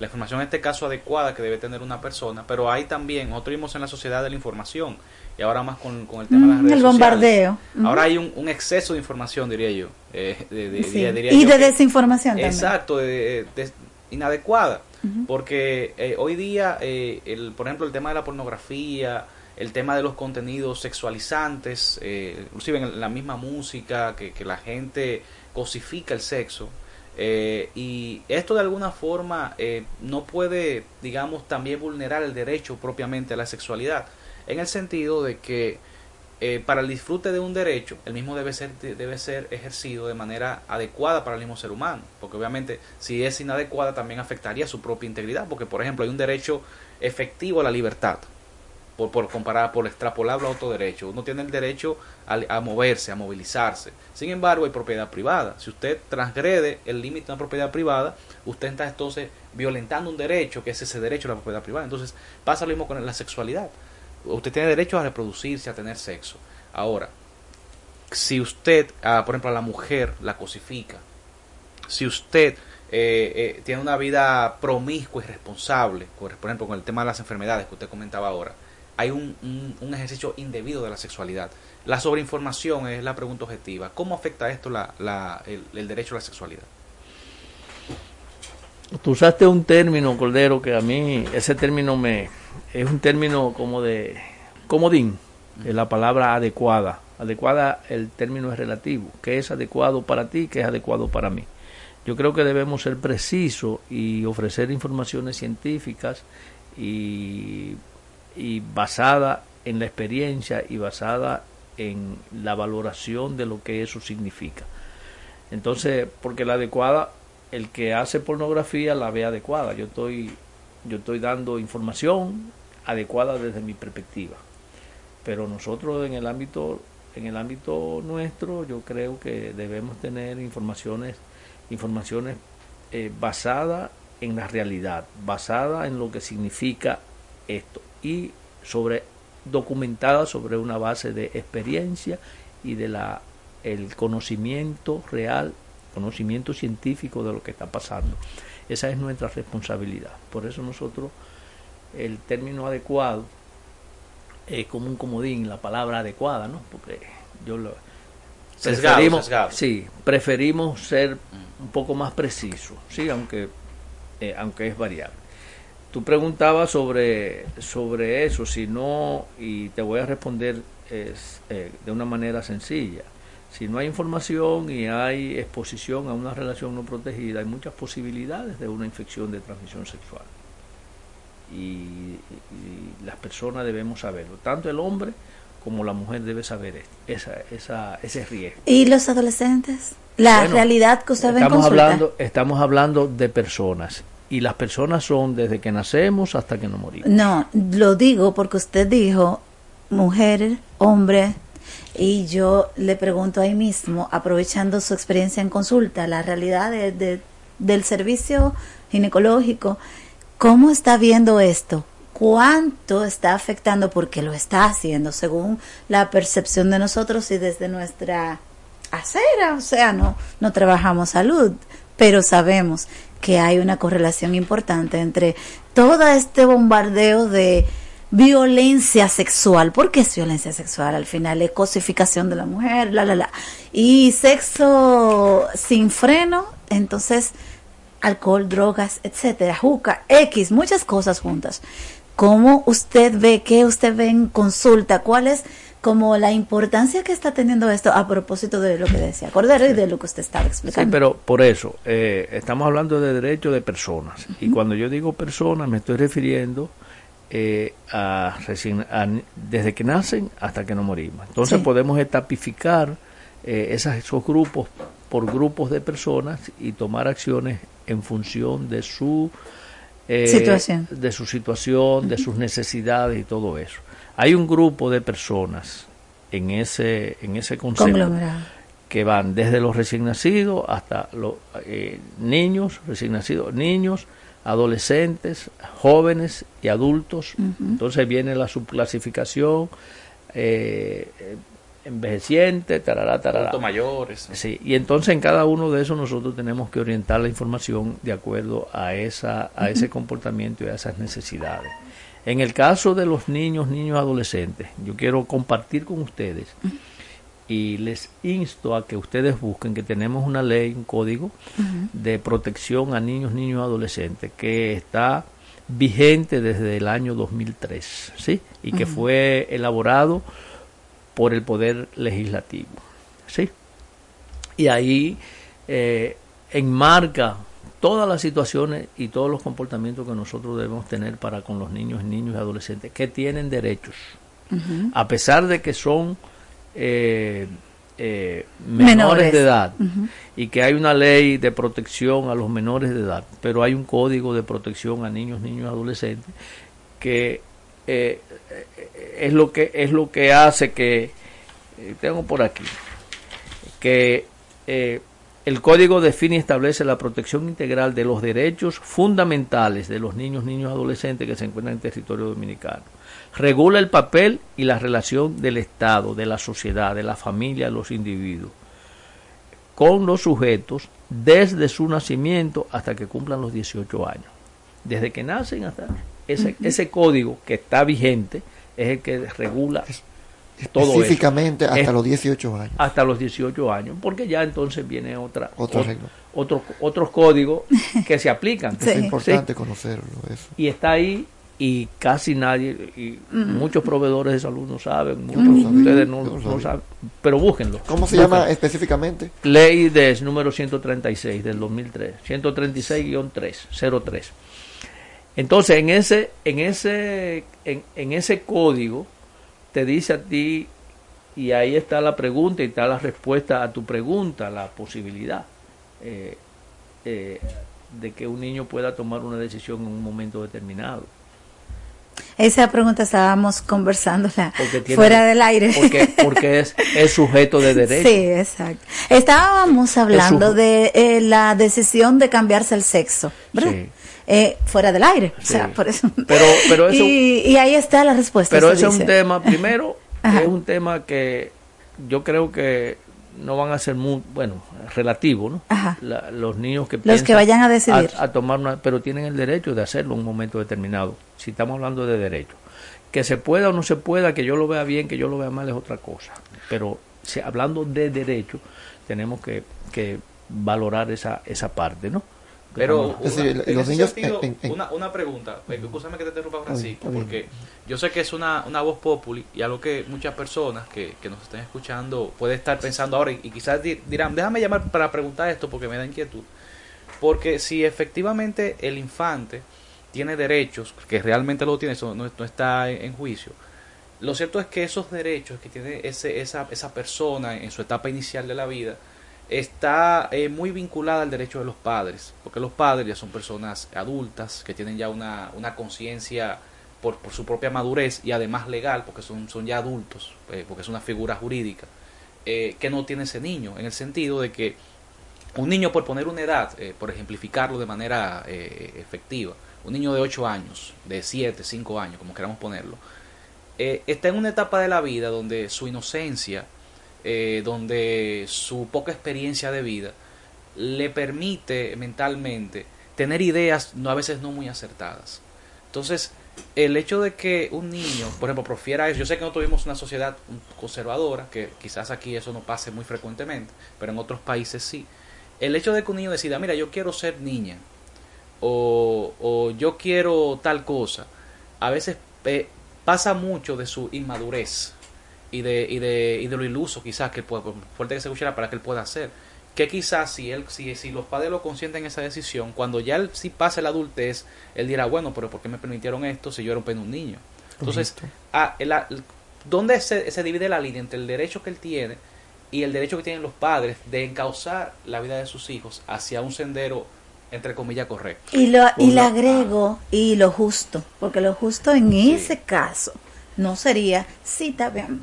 H: la información en este caso adecuada que debe tener una persona, pero hay también, nosotros vimos en la sociedad de la información, y ahora más con, con el tema de las
D: Mm,
H: redes
D: el
H: sociales.
D: bombardeo. Ujú.
H: Ahora hay un, un exceso de información, diría yo. eh, de- de-
D: Sí.
H: diría- diría
D: Y
H: yo
D: de
H: que-
D: desinformación también.
H: Exacto, de- de- inadecuada. Porque eh, hoy día, eh, el, por ejemplo, el tema de la pornografía, el tema de los contenidos sexualizantes, eh, inclusive en la misma música, que, que la gente cosifica el sexo. eh, y esto de alguna forma eh, no puede, digamos, también vulnerar el derecho propiamente a la sexualidad, en el sentido de que eh, para el disfrute de un derecho, el mismo debe ser, debe ser ejercido de manera adecuada para el mismo ser humano, porque obviamente si es inadecuada también afectaría su propia integridad, porque por ejemplo hay un derecho efectivo a la libertad, por, por comparar, por extrapolarlo a otro derecho. Uno tiene el derecho a, a moverse, a movilizarse. Sin embargo, hay propiedad privada. Si usted transgrede el límite de una propiedad privada, usted está entonces violentando un derecho, que es ese derecho a la propiedad privada. Entonces pasa lo mismo con la sexualidad. Usted tiene derecho a reproducirse, a tener sexo. Ahora, si usted, ah, por ejemplo, a la mujer la cosifica, si usted eh, eh, tiene una vida promiscua y responsable, por por ejemplo, con el tema de las enfermedades que usted comentaba ahora, hay un, un- ejercicio indebido de la sexualidad. La sobreinformación es la pregunta objetiva. ¿Cómo afecta esto la, la- el, el derecho a la sexualidad?
L: Tú usaste un término, Cordero, que a mí ese término me es un término como de comodín, es la palabra adecuada. Adecuada, el término es relativo. ¿Qué es adecuado para ti? ¿Qué es adecuado para mí? Yo creo que debemos ser precisos y ofrecer informaciones científicas y, y basada en la experiencia y basada en la valoración de lo que eso significa. Entonces, porque la adecuada, el que hace pornografía la ve adecuada. Yo estoy, yo estoy dando información adecuada desde mi perspectiva. Pero nosotros en el ámbito, en el ámbito nuestro, yo creo que debemos tener informaciones, informaciones eh, basadas en la realidad, basada en lo que significa esto y sobre documentada sobre una base de experiencia y de la el conocimiento real, conocimiento científico de lo que está pasando. Esa es nuestra responsabilidad. Por eso nosotros el término adecuado es como un comodín, la palabra adecuada, ¿no? Porque yo lo
H: Sesgado,
L: preferimos,
H: sesgado.
L: sí, preferimos ser un poco más precisos, sí, aunque eh, aunque es variable. Tú preguntabas sobre, sobre eso, si no, y te voy a responder es, eh, de una manera sencilla. Si no hay información y hay exposición a una relación no protegida, hay muchas posibilidades de una infección de transmisión sexual. Y, y las personas debemos saberlo. Tanto el hombre como la mujer debe saber esa, esa, ese riesgo.
D: ¿Y los adolescentes? La
L: Bueno,
D: realidad que usted
L: estamos hablando, estamos hablando de personas. Y las personas son desde que nacemos hasta que nos morimos.
D: No, lo digo porque usted dijo mujer, hombre, y yo le pregunto ahí mismo, aprovechando su experiencia en consulta, la realidad de- de- del servicio ginecológico, ¿cómo está viendo esto? ¿Cuánto está afectando? Porque lo está haciendo según la percepción de nosotros y desde nuestra acera, o sea, no, no trabajamos salud, pero sabemos que hay una correlación importante entre todo este bombardeo de violencia sexual, porque es violencia sexual al final, es cosificación de la mujer, la, la, la, y sexo sin freno, entonces alcohol, drogas, etcétera, juca, X, muchas cosas juntas. ¿Cómo usted ve, qué usted ve en consulta? ¿Cuál es como la importancia que está teniendo esto a propósito de lo que decía Cordero y de lo que usted estaba
L: Sí,
D: explicando?
L: pero por eso, eh, estamos hablando de derechos de personas. Y cuando yo digo personas, me estoy refiriendo eh, a, recién- a desde que nacen hasta que nos morimos. Entonces
D: Sí.
L: podemos etapificar eh, esas, esos grupos por grupos de personas y tomar acciones en función de su eh,
D: Situación.
L: de su situación, de sus necesidades y todo eso. Hay un grupo de personas en ese en ese concepto que van desde los recién nacidos hasta los eh, niños, recién nacidos, niños, adolescentes, jóvenes y adultos. Entonces viene la subclasificación, eh, eh, envejeciente, tarará, tarará.
H: Adultos mayores.
L: Sí, y entonces en cada uno de esos nosotros tenemos que orientar la información de acuerdo a, esa, a ese comportamiento y a esas necesidades. En el caso de los niños, niños adolescentes, yo quiero compartir con ustedes y les insto a que ustedes busquen que tenemos una ley, un código de protección a niños, niños adolescentes que está vigente desde el año 2003, ¿sí? Y que fue elaborado por el Poder Legislativo, ¿sí? Y ahí eh, enmarca todas las situaciones y todos los comportamientos que nosotros debemos tener para con los niños, niños y adolescentes que tienen derechos, a pesar de que son eh, eh, menores,
D: Menores.
L: de edad y que hay una ley de protección a los menores de edad, pero hay un código de protección a niños, niños y adolescentes que eh, eh, es lo que es lo que hace que eh, tengo por aquí que el código define y establece la protección integral de los derechos fundamentales de los niños, niños y adolescentes que se encuentran en territorio dominicano. Regula el papel y la relación del Estado, de la sociedad, de la familia, de los individuos con los sujetos desde su nacimiento hasta que cumplan los 18 años. Desde que nacen hasta ese, ese código que está vigente es el que regula todo eso.
J: Específicamente hasta
L: Es-
J: los 18 años.
L: hasta los 18 años, porque ya entonces viene otra
J: Otro
L: ot-
J: arreglo.
L: otro- otros códigos que se aplican.
J: Es importante
L: Sí.
J: conocerlo. Eso.
L: Y está ahí y casi nadie, y
J: Mm.
L: muchos proveedores de salud no saben, muchos
J: no sabía,
L: ustedes no,
J: no
L: saben, pero búsquenlo.
J: ¿Cómo se
L: Búsquenlo.
J: llama específicamente?
L: Ley DES número 136 del 2003, 136-3, 03. Entonces, en ese, en ese, en, en ese código te dice a ti, y ahí está la pregunta y está la respuesta a tu pregunta, la posibilidad eh, eh, de que un niño pueda tomar una decisión en un momento determinado.
D: Esa pregunta estábamos conversándola
L: tiene-
D: fuera del aire.
L: Porque, porque es, es sujeto de derecho.
D: Sí, exacto. Estábamos hablando de eh, la decisión de cambiarse el sexo, ¿verdad?
L: Sí.
D: Eh, fuera del aire. O sea, por eso.
L: Pero, pero eso,
D: y, y ahí está la respuesta.
L: Pero ese es un tema, primero, es un tema que yo creo que no van a ser muy, bueno, relativo, ¿no?
D: Ajá.
L: La- los niños que
D: Los que vayan a decidir.
L: A, tomar una, pero tienen el derecho de hacerlo en un momento determinado, si estamos hablando de derecho. Que se pueda o no se pueda, que yo lo vea bien, que yo lo vea mal es otra cosa. Pero si, hablando de derecho, tenemos que, que valorar esa, esa parte, ¿no?
H: Pero una-
J: los
H: en ese
J: niños
H: sentido,
J: en- en-
H: una, una pregunta, eh, escúchame que te interrumpa Francisco, porque yo sé que es una, una voz populi y algo que muchas personas que, que nos estén escuchando puede estar pensando ahora y, y quizás di- dirán, déjame llamar para preguntar esto porque me da inquietud. Porque si efectivamente el infante tiene derechos, que realmente lo tiene, eso no, no está en, en juicio, lo cierto es que esos derechos que tiene ese, esa, esa persona en su etapa inicial de la vida está eh, muy vinculada al derecho de los padres, porque los padres ya son personas adultas que tienen ya una, una conciencia por, por su propia madurez y además legal, porque son, son ya adultos, eh, porque es una figura jurídica, eh, que no tiene ese niño, en el sentido de que un niño, por poner una edad, eh, por ejemplificarlo de manera efectiva, un niño de 8 años, de 7, 5 años, como queramos ponerlo, está en una etapa de la vida donde su inocencia, eh, donde su poca experiencia de vida, le permite mentalmente tener ideas no a veces no muy acertadas. Entonces, el hecho de que un niño, por ejemplo, profiera eso, yo sé que no tuvimos una sociedad conservadora, que quizás aquí eso no pase muy frecuentemente, pero en otros países sí. El hecho de que un niño decida, mira, yo quiero ser niña, o, o yo quiero tal cosa, a veces eh, pasa mucho de su inmadurez y de, y de, y de lo iluso quizás que él puede, fuerte que se escuchara para que él pueda hacer. Que quizás si él, si, si los padres lo consienten esa decisión, cuando ya él sí pase la adultez, él dirá, bueno, pero ¿por qué me permitieron esto si yo era apenas un niño? Entonces, ah, el- la- el- ¿dónde se, se divide la línea entre el derecho que él tiene y el derecho que tienen los padres de encauzar la vida de sus hijos hacia un sendero, entre comillas, correcto?
D: Y, lo, y le agrego, y lo justo, porque lo justo en ese caso no sería, sí, está bien.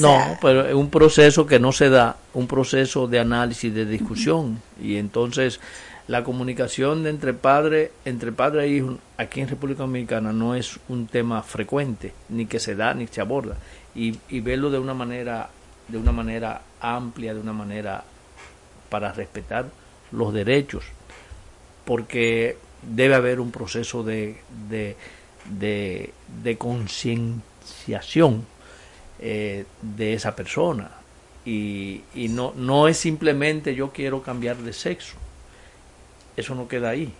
D: O
L: No, pero es un proceso que no se da, un proceso de análisis, de discusión. Y entonces la comunicación de entre padre, entre padre e hijo aquí en República Dominicana no es un tema frecuente, ni que se da, ni se aborda. Y, y verlo de una manera, de una manera amplia, de una manera para respetar los derechos, porque debe haber un proceso de, de, de, de concienciación eh, de esa persona. Y, y no, no es simplemente yo quiero cambiar de sexo. Eso no queda ahí.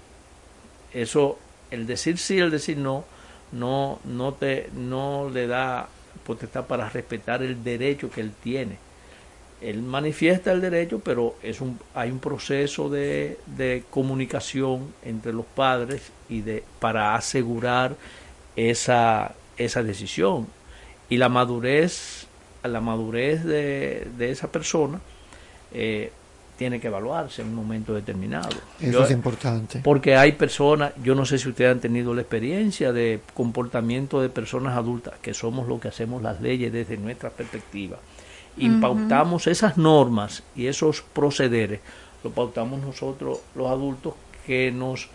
L: Eso, el decir sí, el decir no, no, no, te, no le da potestad para respetar el derecho que él tiene. Él manifiesta el derecho, pero es un, hay un proceso de, de comunicación entre los padres y de, para asegurar esa, esa decisión. Y la madurez, la madurez de, de esa persona eh, tiene que evaluarse en un momento determinado.
J: Eso
L: Yo-
J: es importante.
L: porque hay personas, yo no sé si ustedes han tenido la experiencia de comportamiento de personas adultas, que somos los que hacemos las leyes desde nuestra perspectiva. Impautamos esas normas y esos procederes, lo pautamos nosotros los adultos que nos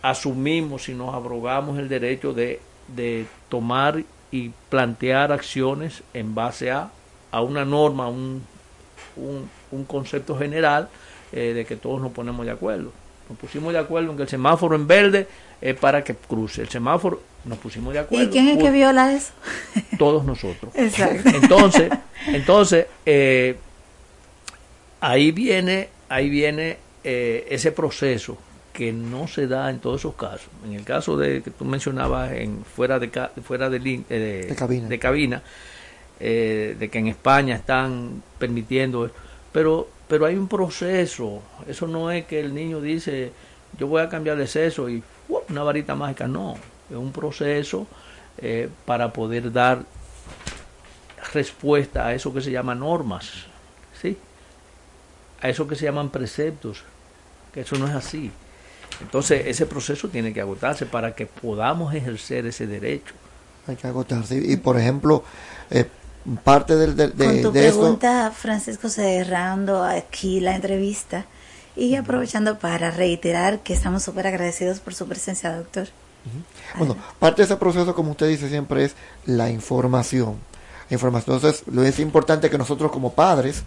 L: asumimos y nos abrogamos el derecho de, de tomar y plantear acciones en base a, a una norma, un, un, un concepto general eh, de que todos nos ponemos de acuerdo. Nos pusimos de acuerdo en que el semáforo en verde es para que cruce. El semáforo, nos pusimos de acuerdo.
D: ¿Y quién es que
L: Pues,
D: viola eso?
L: Todos nosotros.
D: Exacto.
L: Entonces, entonces eh, ahí viene, ahí viene eh, ese proceso que no se da en todos esos casos. En el caso de que tú mencionabas en fuera de ca- fuera de, eh, de,
J: De cabina.
L: de cabina, eh, de que en España están permitiendo, pero pero hay un proceso. Eso no es que el niño dice yo voy a cambiar de sexo y una varita mágica. No, es un proceso eh, para poder dar respuesta a eso que se llama normas, ¿sí? A eso que se llaman preceptos, que eso no es así. Entonces, ese proceso tiene que agotarse para que podamos ejercer ese derecho.
J: Hay que agotarse. Y, por ejemplo, eh, parte del, del- de,
D: Con tu
J: de esto...
D: pregunta, Francisco, cerrando aquí la entrevista y aprovechando para reiterar que estamos súper agradecidos por su presencia, doctor.
J: Bueno, parte de ese proceso, como usted dice siempre, es la información. La información. Entonces, lo es importante que nosotros como padres,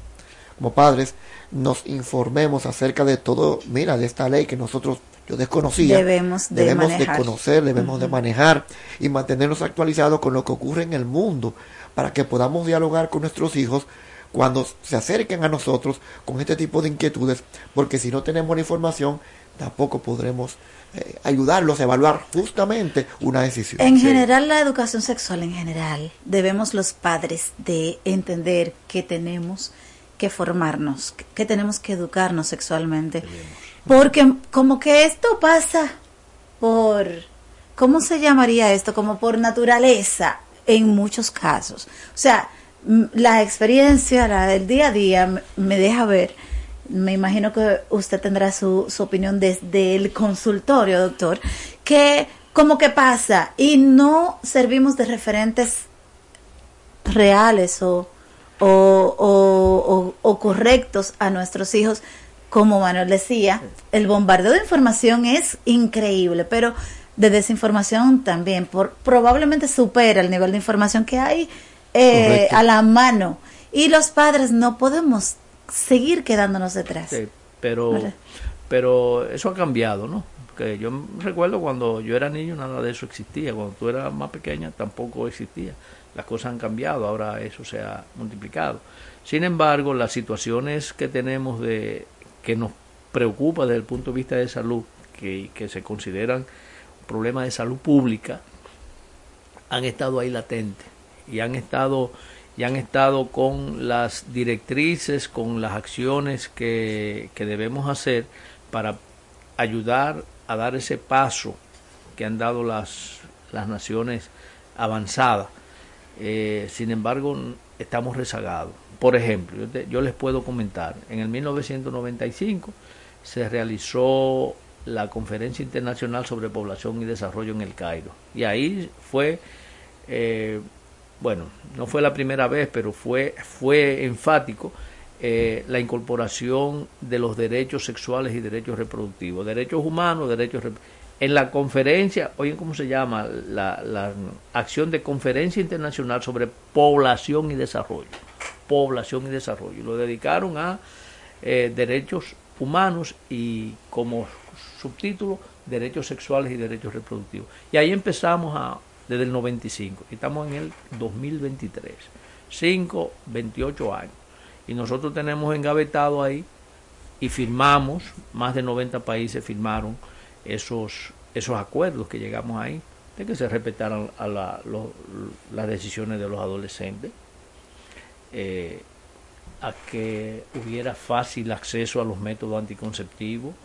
J: como padres, nos informemos acerca de todo, mira, de esta ley que nosotros yo desconocía.
D: Debemos de
J: debemos de
D: manejar.
J: conocer, debemos de manejar y mantenernos actualizados con lo que ocurre en el mundo para que podamos dialogar con nuestros hijos cuando se acerquen a nosotros con este tipo de inquietudes, porque si no tenemos la información, tampoco podremos eh, ayudarlos a evaluar justamente una decisión.
D: En general, la educación sexual en general, debemos los padres de entender que tenemos que formarnos, que tenemos que educarnos sexualmente. Porque como que esto pasa por, ¿cómo se llamaría esto? Como por naturaleza en muchos casos. O sea, la experiencia, la del día a día me deja ver, me imagino que usted tendrá su, su opinión desde el consultorio, doctor, que como que pasa y no servimos de referentes reales o- o- o correctos a nuestros hijos. Como Manuel decía, el bombardeo de información es increíble, pero de desinformación también, por, probablemente supera el nivel de información que hay eh, a la mano. Y los padres no podemos seguir quedándonos detrás.
L: Sí, pero,
D: ¿Verdad?
L: pero eso ha cambiado, ¿no? Porque yo recuerdo cuando yo era niño nada de eso existía, cuando tú eras más pequeña tampoco existía. Las cosas han cambiado, ahora eso se ha multiplicado. Sin embargo, las situaciones que tenemos de que nos preocupa desde el punto de vista de salud, que, que se consideran problemas de salud pública, han estado ahí latentes y han estado y han estado con las directrices, con las acciones que, que debemos hacer para ayudar a dar ese paso que han dado las, las naciones avanzadas. Eh, sin embargo, estamos rezagados. Por ejemplo, yo, te- yo les puedo comentar, en el 1995 se realizó la Conferencia Internacional sobre Población y Desarrollo en el Cairo. Y ahí fue, eh, bueno, no fue la primera vez, pero fue, fue enfático eh, la incorporación de los derechos sexuales y derechos reproductivos, derechos humanos, derechos en la conferencia, oye, ¿cómo se llama? La, la acción de conferencia internacional sobre población y desarrollo. Población y desarrollo. Lo dedicaron a eh, derechos humanos y como subtítulo derechos sexuales y derechos reproductivos. Y ahí empezamos a, desde el 95 y estamos en el 2023. 5, 28 años. Y nosotros tenemos engavetado ahí y firmamos, más de 90 países firmaron esos, esos acuerdos que llegamos ahí, de que se respetaran a la- las decisiones de los adolescentes, eh, a que hubiera fácil acceso a los métodos anticonceptivos,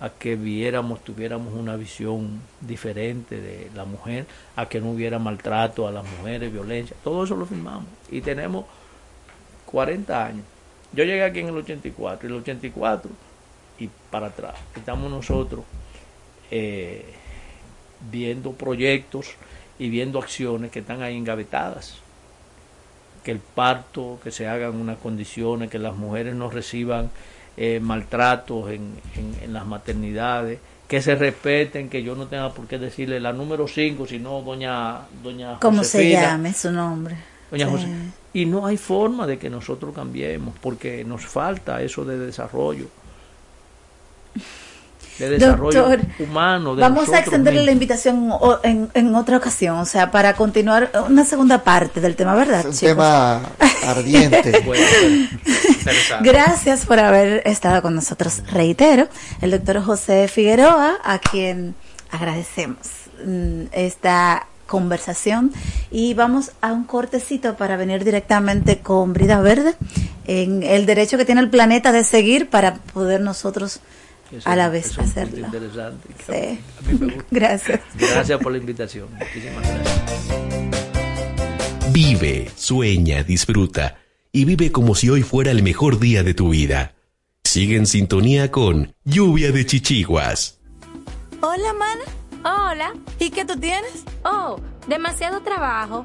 L: a que viéramos, tuviéramos una visión diferente de la mujer, a que no hubiera maltrato a las mujeres, violencia, todo eso lo firmamos y tenemos 40 años. Yo llegué aquí en el 84, y el 84 y para atrás. Estamos nosotros eh, viendo proyectos y viendo acciones que están ahí engavetadas. Que el parto, que se hagan unas condiciones, que las mujeres no reciban eh, maltratos en, en- en las maternidades, que se respeten, que yo no tenga por qué decirle la número 5, sino doña, doña
D: ¿Cómo se llame su nombre?
L: Doña
D: Sí.
L: José. Y no hay forma de que nosotros cambiemos, porque nos falta eso de desarrollo. De desarrollo
D: Doctor,
L: humano. De
D: Vamos a extenderle la invitación en, en otra ocasión, o sea, para continuar una segunda parte del tema, ¿verdad?
J: Es un
D: chicos?
J: tema ardiente.
D: Gracias por haber estado con nosotros. Reitero, el doctor José Figueroa, a quien agradecemos mm, esta conversación y vamos a un cortecito para venir directamente con Brida Verde en el derecho que tiene el planeta de seguir para poder nosotros
L: Eso
D: a la vez hacerlo.
L: interesante.
D: Sí.
L: A mí me gusta.
D: Gracias.
L: Gracias por la invitación. Muchísimas gracias.
C: Vive, sueña, disfruta y vive como si hoy fuera el mejor día de tu vida. Sigue en sintonía con Lluvia de Chichiguas.
K: Hola, mana. Hola. ¿Y qué tú tienes? Oh, demasiado trabajo,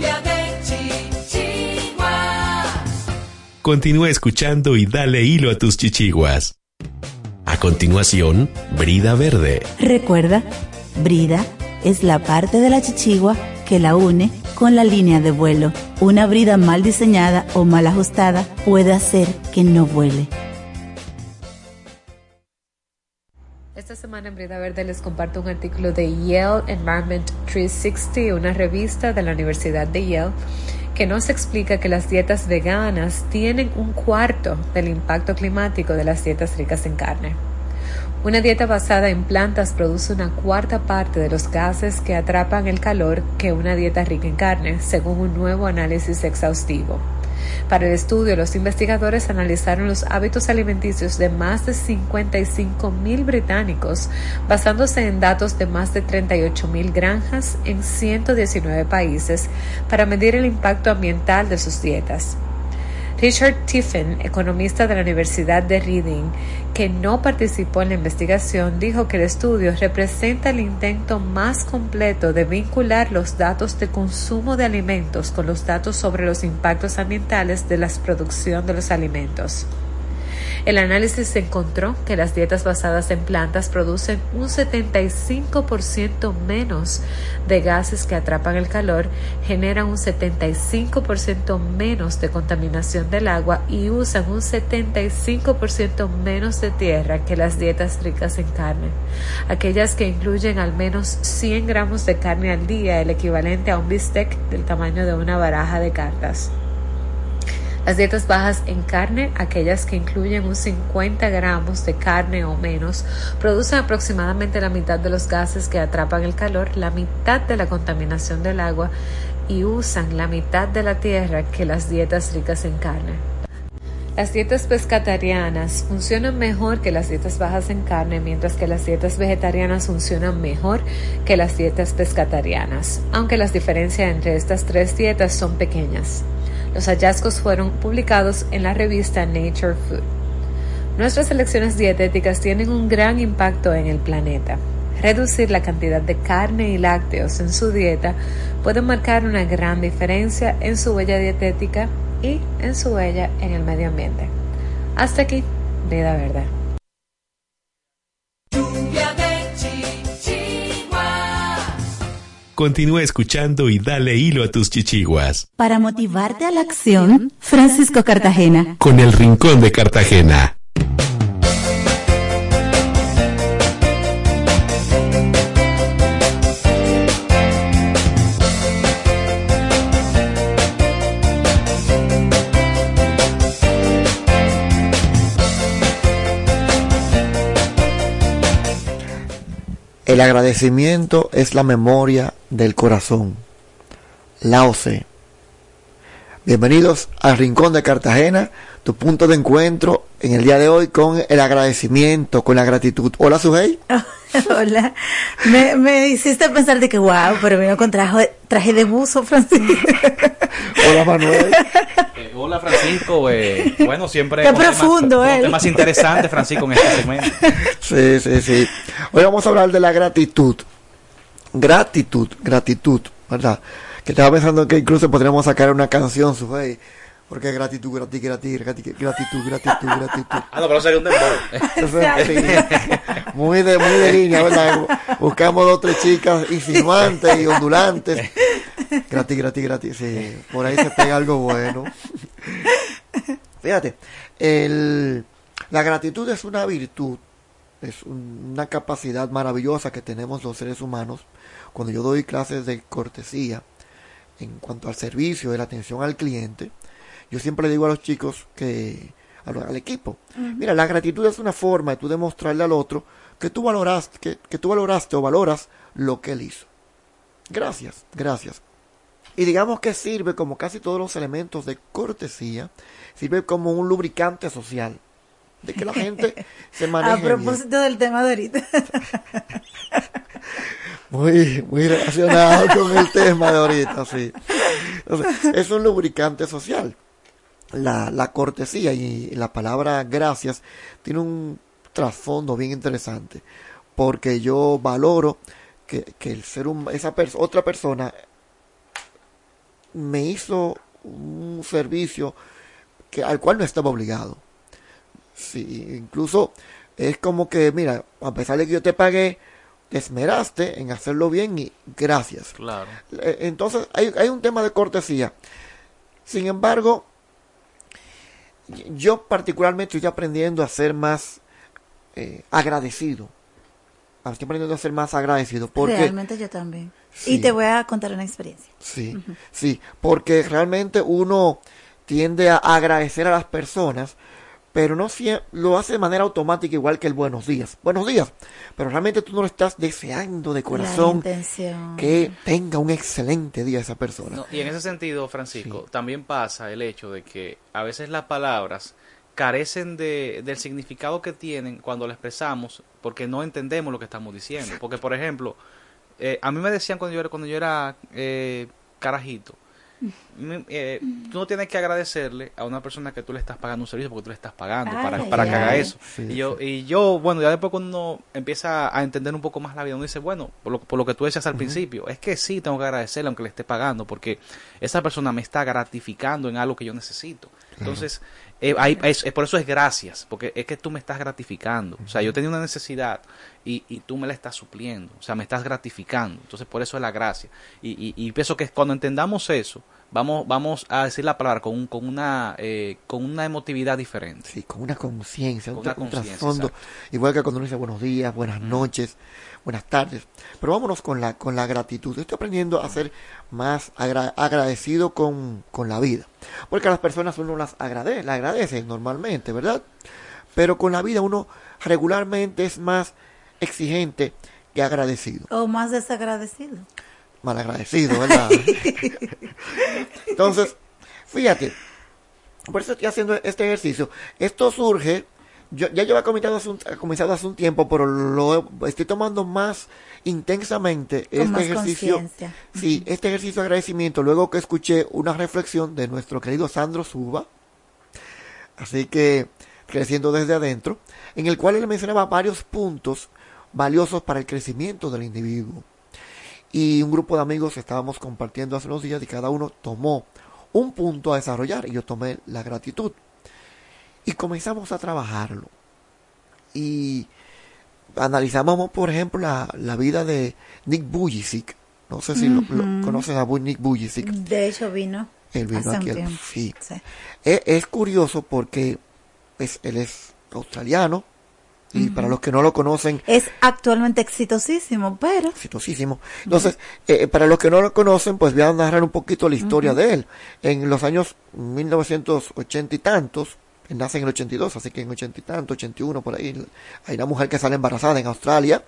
G: De chichiguas.
C: Continúa escuchando y dale hilo a tus chichiguas. A continuación, Brida Verde.
D: Recuerda, brida es la parte de la chichigua que la une con la línea de vuelo. Una brida mal diseñada o mal ajustada puede hacer que no vuele.
P: Esta semana en Brida Verde les comparto un artículo de Yale Environment 360, una revista de la Universidad de Yale, que nos explica que las dietas veganas tienen un cuarto del impacto climático de las dietas ricas en carne. Una dieta basada en plantas produce una cuarta parte de los gases que atrapan el calor que una dieta rica en carne, según un nuevo análisis exhaustivo. Para el estudio, los investigadores analizaron los hábitos alimenticios de más de 55 mil británicos, basándose en datos de más de 38 mil granjas en 119 países, para medir el impacto ambiental de sus dietas. Richard Tiffin, economista de la Universidad de Reading, que no participó en la investigación, dijo que el estudio representa el intento más completo de vincular los datos de consumo de alimentos con los datos sobre los impactos ambientales de la producción de los alimentos. El análisis encontró que las dietas basadas en plantas producen un 75% menos de gases que atrapan el calor, generan un 75% menos de contaminación del agua y usan un 75% menos de tierra que las dietas ricas en carne. Aquellas que incluyen al menos 100 gramos de carne al día, el equivalente a un bistec del tamaño de una baraja de cartas. Las dietas bajas en carne, aquellas que incluyen un 50 gramos de carne o menos, producen aproximadamente la mitad de los gases que atrapan el calor, la mitad de la contaminación del agua y usan la mitad de la tierra que las dietas ricas en carne. Las dietas pescatarianas funcionan mejor que las dietas bajas en carne, mientras que las dietas vegetarianas funcionan mejor que las dietas pescatarianas, aunque las diferencias entre estas tres dietas son pequeñas. Los hallazgos fueron publicados en la revista Nature Food. Nuestras elecciones dietéticas tienen un gran impacto en el planeta. Reducir la cantidad de carne y lácteos en su dieta puede marcar una gran diferencia en su huella dietética y en su huella en el medio ambiente. Hasta aquí, vida verde.
C: Continúa escuchando y dale hilo a tus chichiguas.
D: Para motivarte a la acción, Francisco Cartagena.
C: Con el Rincón de Cartagena.
J: El agradecimiento es la memoria del corazón. Lao. Bienvenidos al Rincón de Cartagena, tu punto de encuentro en el día de hoy con el agradecimiento, con la gratitud. Hola, Sujei.
D: Hola. Me, me hiciste pensar de que, wow, pero vino con traje, traje de buzo, Francisco.
J: Hola, Manuel.
H: Eh, hola, Francisco. eh, bueno, siempre.
D: Qué
H: temas-
D: profundo,
H: con
D: él.
H: temas interesantes, Francisco, en este segmento.
J: Sí, sí, sí. Hoy vamos a hablar de la gratitud. Gratitud, gratitud, ¿verdad? Que estaba pensando que incluso podríamos sacar una canción, Sujei. Porque gratitud, gratitud, gratitud, gratitud, gratitud, gratitud, gratitud.
H: Ah, no, pero sería un dembow.
J: Muy de muy de línea, ¿verdad? Buscamos dos o tres chicas insinuantes y ondulantes. Gratis, gratis, gratis. Sí, por ahí se pega algo bueno. Fíjate, el, la gratitud es una virtud, es un- una capacidad maravillosa que tenemos los seres humanos. Cuando yo doy clases de cortesía en cuanto al servicio, de la atención al cliente, yo siempre le digo a los chicos que, al, al equipo, mira, la gratitud es una forma de tú demostrarle al otro que tú valoraste, que, que tú valoraste o valoras lo que él hizo. Gracias, gracias. Y digamos que sirve como casi todos los elementos de cortesía, sirve como un lubricante social, de que la gente se maneje
D: A
J: bien.
D: propósito del tema de ahorita.
J: Muy, muy relacionado con el tema de ahorita, sí. Entonces, es un lubricante social. La, la cortesía y la palabra gracias tiene un trasfondo bien interesante, porque yo valoro que, que el ser hum- esa pers- otra persona me hizo un servicio que, al cual no estaba obligado. Sí, incluso es como que, mira, a pesar de que yo te pagué, te esmeraste en hacerlo bien y gracias.
H: Claro.
J: Eh, Entonces, hay, hay un tema de cortesía. Sin embargo, yo particularmente estoy aprendiendo a ser más eh, agradecido. Estoy aprendiendo a ser más agradecido. Porque,
D: Realmente yo también.
J: Sí.
D: Y te voy a contar una experiencia.
J: Sí, sí, porque realmente uno tiende a agradecer a las personas, pero no lo hace de manera automática igual que el buenos días. Buenos días, pero realmente tú no lo estás deseando de corazón que tenga un excelente día esa persona.
H: No, y en ese sentido, Francisco, también pasa el hecho de que a veces las palabras carecen de, del significado que tienen cuando lo expresamos porque no entendemos lo que estamos diciendo. Porque, por ejemplo, eh, a mí me decían cuando yo era, cuando yo era eh, carajito, eh, tú no tienes que agradecerle a una persona que tú le estás pagando un servicio porque tú le estás pagando
D: Ay,
H: para,
D: ay,
H: para que haga
D: ay.
H: eso.
J: Sí,
H: y, yo, y yo, bueno, ya después cuando uno empieza a entender un poco más la vida, uno dice, bueno, por lo, por lo que tú decías al principio, es que sí tengo que agradecerle aunque le esté pagando porque esa persona me está gratificando en algo que yo necesito. Entonces, eh, hay- es, es- por eso es gracias, porque es que tú me estás gratificando. O sea, yo tenía una necesidad y, y tú me la estás supliendo. O sea, me estás gratificando. Entonces, por eso es la gracia. Y, y, y pienso que cuando entendamos eso, vamos, vamos a decir la palabra con, un- con, una, eh, con una emotividad diferente.
J: Sí, con una conciencia,
H: Con
J: un, un trasfondo, igual que cuando uno dice buenos días, buenas noches, buenas tardes. Pero vámonos con la, con la gratitud. Yo estoy aprendiendo a ser más agra- agradecido con, con la vida. Porque a las personas uno las agradece, las agradece normalmente, ¿verdad? Pero con la vida uno regularmente es más exigente que agradecido.
D: O más desagradecido.
J: Malagradecido, ¿verdad? Entonces, fíjate, por eso estoy haciendo este ejercicio. Esto surge, yo, ya había comenzado hace, un, comenzado hace un tiempo, pero lo estoy tomando más intensamente
D: Con
J: este
D: más
J: ejercicio. Sí, este ejercicio de agradecimiento, luego que escuché una reflexión de nuestro querido Sandro Suba, así que creciendo desde adentro, en el cual él mencionaba varios puntos valiosos para el crecimiento del individuo. Y un grupo de amigos estábamos compartiendo hace unos días y cada uno tomó un punto a desarrollar y yo tomé la gratitud. Y comenzamos a trabajarlo. Y analizamos, por ejemplo, la, la vida de Nick Bujicic. No sé si lo, conocen a Nick Vujicic.
D: De hecho, vino.
J: Él aquí. sí.
D: Sí.
J: Es, es curioso porque pues, él es australiano y para los que no lo conocen,
D: Es actualmente exitosísimo, pero
J: exitosísimo. Entonces, eh, para los que no lo conocen, pues voy a narrar un poquito la historia de él. En los años 1980 y tantos, él nace en el 82, así que en 80 y tantos, 81 por ahí, hay una mujer que sale embarazada en Australia.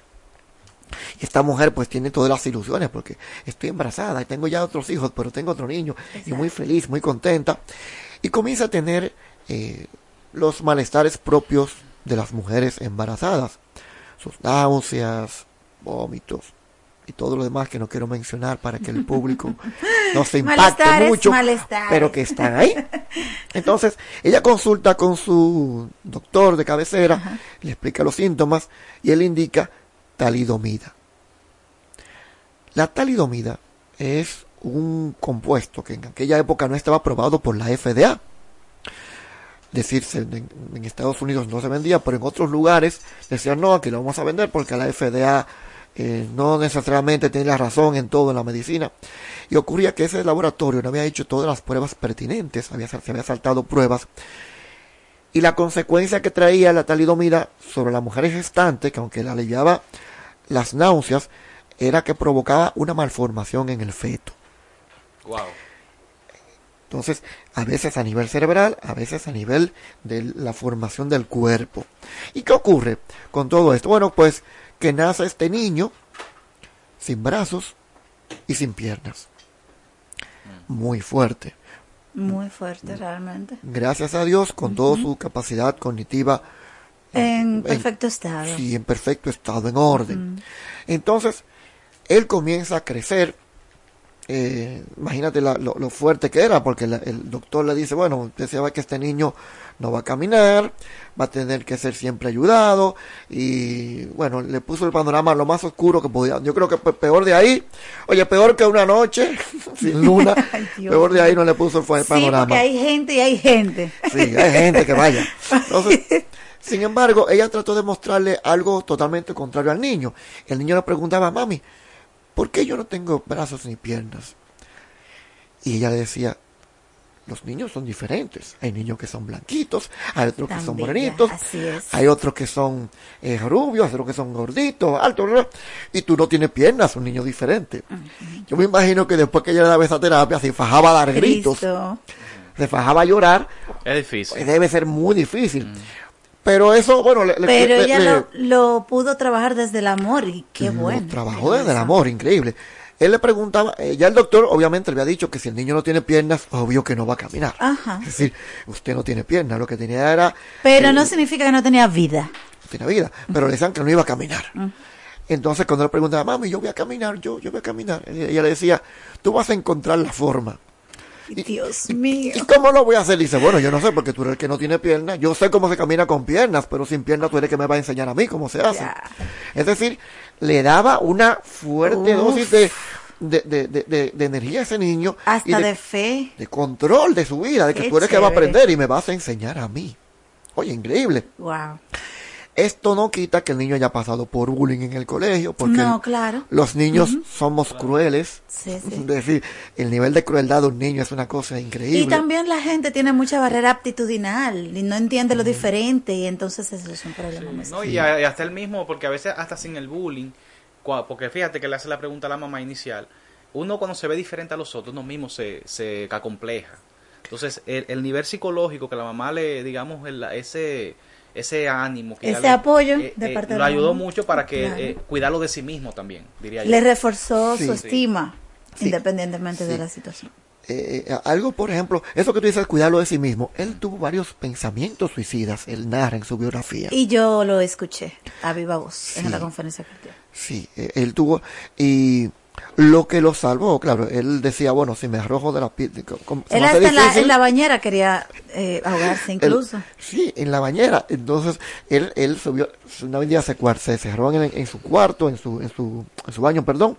J: Y esta mujer pues tiene todas las ilusiones porque estoy embarazada y tengo ya otros hijos, pero tengo otro niño y muy feliz, muy contenta. Y comienza a tener eh, los malestares propios de las mujeres embarazadas. Sus náuseas, vómitos y todo lo demás que no quiero mencionar para que el público no se impacte mucho,
D: malestares.
J: pero que están ahí. Entonces, ella consulta con su doctor de cabecera, le explica los síntomas y él indica talidomida. La talidomida es un compuesto que en aquella época no estaba aprobado por la FDA. Decirse, en, Estados Unidos no se vendía, pero en otros lugares decían, no, aquí lo vamos a vender porque la FDA eh, no necesariamente tiene la razón en todo en la medicina. Y ocurría que ese laboratorio no había hecho todas las pruebas pertinentes, había, se había saltado pruebas. Y la consecuencia que traía la talidomida sobre la mujer gestante, que aunque le aliviaba las náuseas, era que provocaba una malformación en el feto.
H: Wow.
J: Entonces, a veces a nivel cerebral, a veces a nivel de la formación del cuerpo. ¿Y qué ocurre con todo esto? Bueno, pues que nace este niño sin brazos y sin piernas. Muy fuerte.
D: muy fuerte realmente.
J: Gracias a Dios, con toda su capacidad cognitiva
D: En perfecto estado.
J: Sí, en perfecto estado, en orden. Entonces, él comienza a crecer. Eh, imagínate la- lo, lo fuerte que era, porque la- el doctor le dice, bueno, usted sabe que este niño no va a caminar, va a tener que ser siempre ayudado, y bueno, le puso el panorama lo más oscuro que podía. Yo creo que pe- peor de ahí, oye, peor que una noche sin luna,
D: Ay,
J: peor de ahí no le puso el
D: Sí,
J: panorama.
D: porque hay gente y hay gente.
J: Sí, hay gente que vaya. Entonces, sin embargo, ella trató de mostrarle algo totalmente contrario al niño. El niño le preguntaba, mami, ¿por qué yo no tengo brazos ni piernas? Y ella le decía, los niños son diferentes. Hay niños que son blanquitos, hay otros que son morenitos, hay otros que son eh, rubios, hay otros que son gorditos, altos, bla, bla, y tú no tienes piernas, un niño diferente. Yo me imagino que después que ella le daba esa terapia, se fajaba a dar gritos, se fajaba a llorar,
H: Es difícil.
J: debe ser muy difícil. Pero eso, bueno, le,
D: Pero
J: le-
D: ella
J: le-
D: lo, lo pudo trabajar desde el amor y qué bueno.
J: trabajó desde el amor, increíble. Él le preguntaba, eh, ya el doctor obviamente le había dicho que si el niño no tiene piernas, obvio que no va a caminar.
D: Ajá.
J: Es decir, usted no tiene piernas, lo que tenía era,
D: Pero
J: eh,
D: no significa que no tenía vida.
J: tiene vida, pero le decían que no iba a caminar. Entonces cuando le preguntaba, mami, yo voy a caminar, yo, yo voy a caminar, ella le decía, tú vas a encontrar la forma.
D: Dios mío.
J: ¿Y cómo lo voy a hacer? Dice, bueno, yo no sé, porque tú eres el que no tiene piernas. Yo sé cómo se camina con piernas, pero sin piernas tú eres el que me va a enseñar a mí cómo se hace. Es decir, le daba una fuerte
D: Uf.
J: dosis de, de, de, de- de- energía a ese niño. y
D: Hasta
J: de,
D: de fe.
J: de control de su vida, de que
D: Qué
J: tú eres el que va a aprender y me vas a enseñar a mí. Oye, increíble.
D: Wow.
J: Esto no quita que el niño haya pasado por bullying en el colegio, porque
D: No, claro.
J: los niños somos crueles.
D: Sí, sí.
J: Es decir, el nivel de crueldad de un niño es una cosa increíble.
D: Y también la gente tiene mucha barrera aptitudinal y no entiende lo diferente y entonces eso es un problema muy
H: No, y, a- y hasta el mismo, porque a veces hasta sin el bullying, porque fíjate que le hace la pregunta a la mamá inicial, uno cuando se ve diferente a los otros, uno mismo se, se acompleja. Entonces, el, el nivel psicológico que la mamá le, digamos, el- ese ese ánimo, que
D: Ese
H: le-
D: apoyo
H: eh,
D: de
H: eh,
D: parte
H: lo ayudó mucho para que
D: Claro.
H: eh, cuidarlo de sí mismo también, diría yo.
D: Le reforzó
J: Sí.
D: su estima,
J: Sí.
D: independientemente de la situación.
J: Eh, eh, algo, por ejemplo, eso que tú dices, cuidarlo de sí mismo. Él tuvo varios pensamientos suicidas, él narra en su biografía.
D: Y yo lo escuché a viva voz
J: Sí.
D: en la conferencia que dio.
J: Sí, eh, él tuvo. Y lo que lo salvó, claro, él decía, bueno, si me arrojo de la pi- de- com- se
D: Él hasta en la, en la bañera quería eh, ahogarse
J: él-
D: incluso.
J: sí, en la bañera. Entonces, él, él subió, una día se, se cerró en, en su cuarto, en su, en su, en su baño, perdón.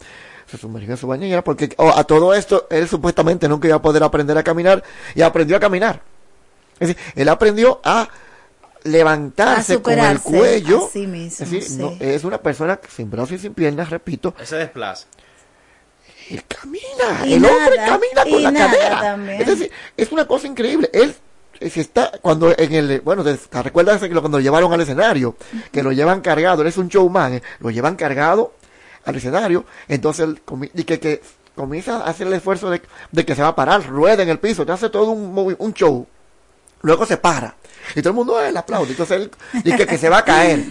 J: Se sumergió en su bañera porque oh, a todo esto él supuestamente nunca iba a poder aprender a caminar y aprendió a caminar. Es decir, él aprendió a levantarse
D: A
J: con el cuello.
D: a sí mismo,
J: es decir,
D: sí.
J: no- es una persona sin brazos y sin piernas, repito,
H: Ese desplaza.
J: Él camina,
D: Y
J: el hombre camina con la cadera.
D: también.
J: Es decir, es una cosa increíble. Él eh, se está, cuando en el, bueno, te- recuerdas cuando lo llevaron al escenario, que lo llevan cargado, él es un showman, eh, lo llevan cargado al escenario, entonces él y que, que comienza a hacer el esfuerzo de, de que se va a parar, rueda en el piso, te hace todo un, un show. Luego se para. Y todo el mundo le aplaude. Entonces él dice que se va a caer.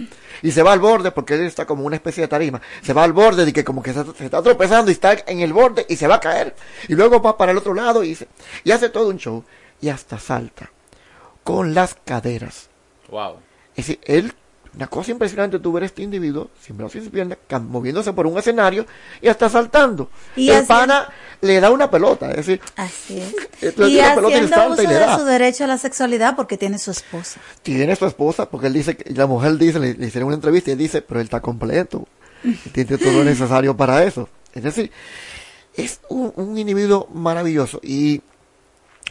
J: Y se va al borde, porque él está como una especie de tarima. Se va al borde y que como que se, se está tropezando y está en el borde y se va a caer. Y luego va para el otro lado y, se- y hace todo un show. Y hasta salta. Con las caderas.
H: Wow.
J: Es decir, él, una cosa impresionante, tú ver este individuo, sin brazos y sin piernas, moviéndose por un escenario y hasta saltando.
D: Y
J: el pana le da una pelota. Es decir,
D: Así es. Y haciendo uso
J: y le
D: de su derecho a la sexualidad porque tiene su esposa.
J: tiene su esposa, porque él dice, que la mujer dice, le, le hicieron una entrevista y él dice, pero él está completo, tiene todo lo necesario para eso. Es decir, es un, un individuo maravilloso y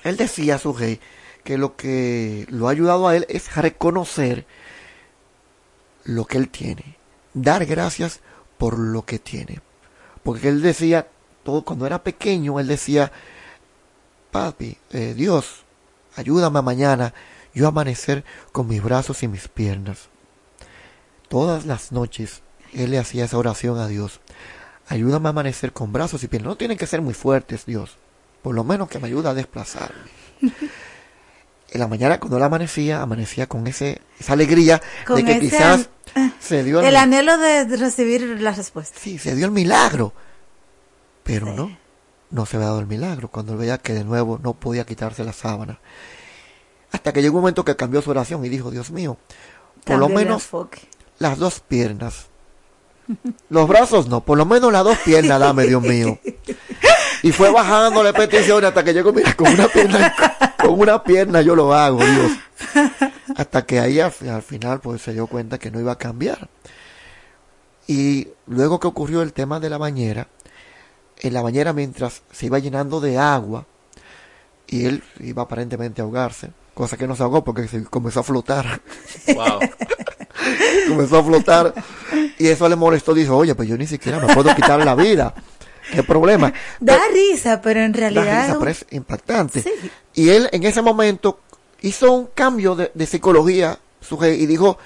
J: él decía a su rey que lo que lo ha ayudado a él es reconocer lo que él tiene, dar gracias por lo que tiene. Porque él decía, todo cuando era pequeño, él decía, papi, eh, Dios, ayúdame mañana yo a amanecer con mis brazos y mis piernas. Todas las noches él le hacía esa oración a Dios. Ayúdame a amanecer con brazos y piernas. No tienen que ser muy fuertes, Dios. Por lo menos que me ayude a desplazarme. En la mañana cuando él amanecía, amanecía con ese, esa alegría
D: Con
J: de que
D: ese
J: quizás se dio
D: El anhelo de recibir la respuesta.
J: Sí, se dio el milagro. Pero no, no se había dado el milagro cuando él veía que de nuevo no podía quitarse la sábana. Hasta que llegó un momento que cambió su oración y dijo, Dios mío, por lo
D: Cambio
J: menos las dos piernas. Los brazos no, por lo menos las dos piernas dame, Dios mío. Y fue bajándole peticiones hasta que llegó, mira, con una pierna, con una pierna yo lo hago, Dios. Hasta que ahí al, al final pues se dio cuenta que no iba a cambiar. Y luego que ocurrió el tema de la bañera, en la bañera mientras se iba llenando de agua, y él iba aparentemente a ahogarse, cosa que no se ahogó porque se comenzó a flotar.
H: Wow.
J: comenzó a flotar y eso le molestó, dijo, oye, pues yo ni siquiera me puedo quitar la vida. ¿Qué problema?
D: Da risa, pero en
J: Da
D: realidad.
J: risa,
D: es un-
J: pero es impactante. Y él en ese momento hizo un cambio de, de psicología y dijo,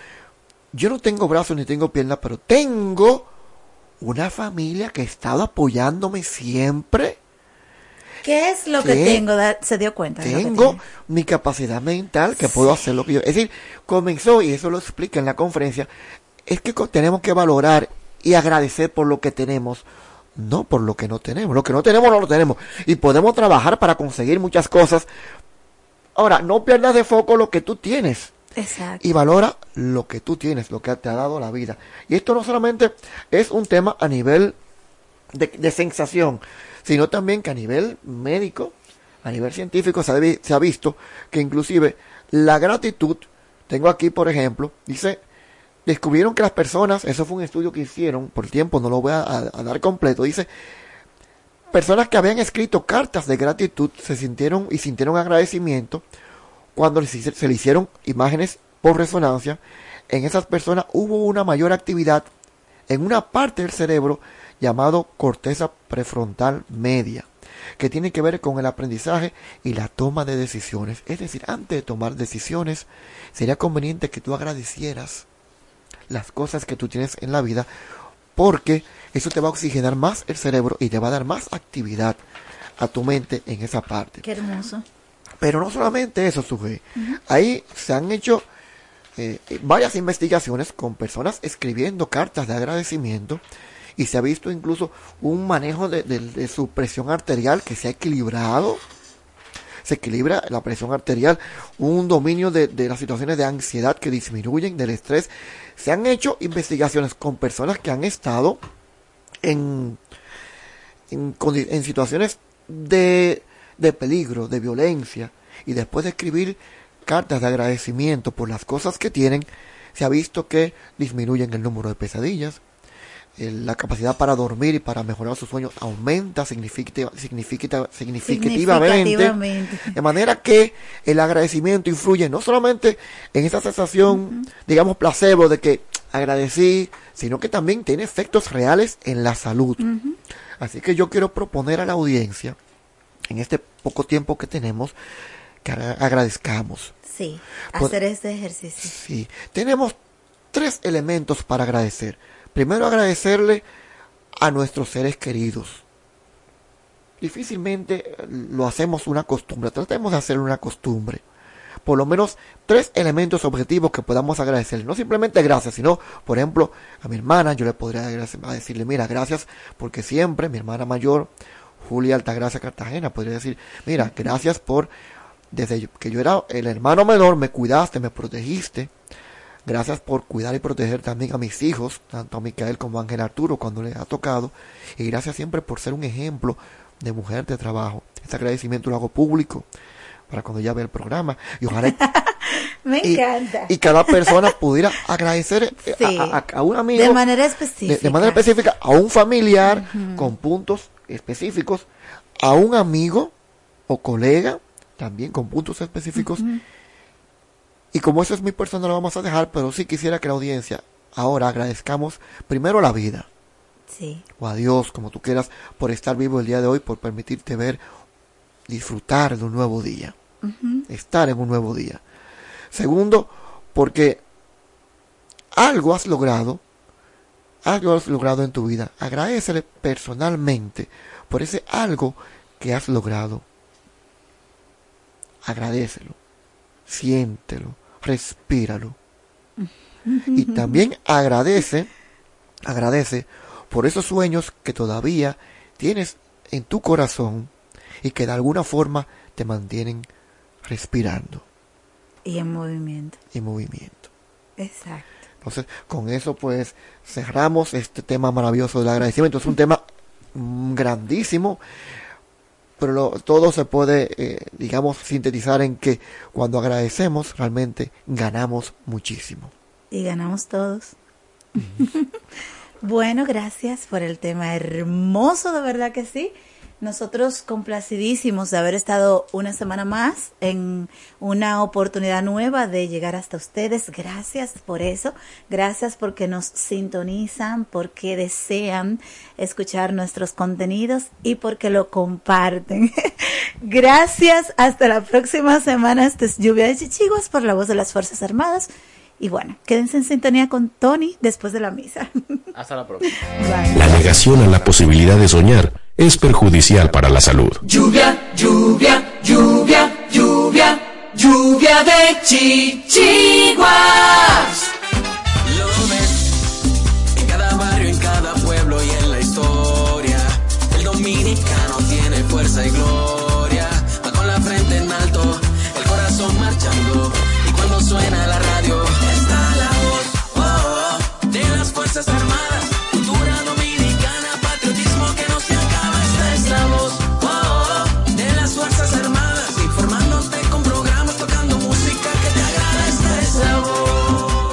J: yo no tengo brazos ni tengo piernas, pero tengo una familia que ha estado apoyándome siempre.
D: ¿Qué es lo que tengo? Se dio cuenta.
J: Tengo mi capacidad mental que puedo hacer lo que yo. Es decir, comenzó, y eso lo explica en la conferencia, es que tenemos que valorar y agradecer por lo que tenemos, no por lo que no tenemos. Lo que no tenemos no lo tenemos. Y podemos trabajar para conseguir muchas cosas. Ahora, no pierdas de foco lo que tú tienes
D: Exacto.
J: y valora lo que tú tienes, lo que te ha dado la vida. Y esto no solamente es un tema a nivel de, de sensación, sino también que a nivel médico, a nivel científico, se ha, se ha visto que inclusive la gratitud, tengo aquí por ejemplo, dice, descubrieron que las personas, eso fue un estudio que hicieron, por tiempo no lo voy a, a- a dar completo, dice, personas que habían escrito cartas de gratitud se sintieron y sintieron agradecimiento cuando se le hicieron imágenes por resonancia, en esas personas hubo una mayor actividad en una parte del cerebro llamado corteza prefrontal media, que tiene que ver con el aprendizaje y la toma de decisiones. Es decir, antes de tomar decisiones, sería conveniente que tú agradecieras las cosas que tú tienes en la vida, porque eso te va a oxigenar más el cerebro y te va a dar más actividad a tu mente en esa parte.
D: Qué hermoso.
J: Pero no solamente eso, Suje. Ahí se han hecho eh, varias investigaciones con personas escribiendo cartas de agradecimiento y se ha visto incluso un manejo de, de- de su presión arterial que se ha equilibrado. Se equilibra la presión arterial, un dominio de, de las situaciones de ansiedad que disminuyen, del estrés. Se han hecho investigaciones con personas que han estado en, en, en situaciones de, de peligro, de violencia, y después de escribir cartas de agradecimiento por las cosas que tienen, se ha visto que disminuyen el número de pesadillas, la capacidad para dormir y para mejorar sus sueños aumenta significativa- significativa- significativamente.
D: Significativamente.
J: De manera que el agradecimiento influye no solamente en esa sensación, digamos, placebo de que, agradecí, sino que también tiene efectos reales en la salud. Así que yo quiero proponer a la audiencia, en este poco tiempo que tenemos, que agra- agradezcamos.
D: Sí, hacer este ejercicio.
J: Sí, tenemos tres elementos para agradecer. Primero agradecerle a nuestros seres queridos. Difícilmente lo hacemos una costumbre, tratemos de hacerlo una costumbre. Por lo menos tres elementos objetivos que podamos agradecer. No simplemente gracias, sino, por ejemplo, a mi hermana yo le podría decirle, mira, gracias porque siempre, mi hermana mayor, Julia Altagracia Cartagena, podría decir, mira, gracias por, desde que yo era el hermano menor, me cuidaste, me protegiste. Gracias por cuidar y proteger también a mis hijos, tanto a Micael como a Ángel Arturo cuando les ha tocado. Y gracias siempre por ser un ejemplo de mujer de trabajo. Este agradecimiento lo hago público para cuando ya vea el programa. Y ojalá
D: Me
J: y,
D: encanta.
J: y cada persona pudiera agradecer eh,
D: Sí.
J: a, a- a un amigo.
D: De manera específica.
J: de manera específica a un familiar con puntos específicos, a un amigo o colega también con puntos específicos. Y como eso es muy personal, lo vamos a dejar, pero sí quisiera que la audiencia ahora agradezcamos primero la vida,
D: Sí.
J: o a Dios, como tú quieras, por estar vivo el día de hoy, por permitirte ver, disfrutar de un nuevo día, estar en un nuevo día. Segundo, porque algo has logrado, algo has logrado en tu vida. Agradecele personalmente por ese algo que has logrado. Agradecelo, siéntelo, respíralo. Y también agradece, agradece por esos sueños que todavía tienes en tu corazón y que de alguna forma te mantienen respirando
D: Y en movimiento.
J: y en movimiento.
D: Exacto.
J: Entonces, con eso pues cerramos este tema maravilloso del agradecimiento. Es un tema grandísimo, pero lo- todo se puede, eh, digamos, sintetizar en que cuando agradecemos realmente ganamos muchísimo.
D: Y ganamos todos. bueno, gracias por el tema hermoso, de verdad que sí. Nosotros complacidísimos de haber estado una semana más en una oportunidad nueva de llegar hasta ustedes. Gracias por eso. Gracias porque nos sintonizan, porque desean escuchar nuestros contenidos y porque lo comparten. Gracias. Hasta la próxima semana. Esto es Lluvia de Chichiguas por la voz de las Fuerzas Armadas. Y bueno, quédense en sintonía con Tony después de la misa.
H: Hasta la próxima.
C: La negación a la posibilidad de soñar es perjudicial para la salud.
G: Lluvia, lluvia, lluvia, lluvia, lluvia de chichiguas.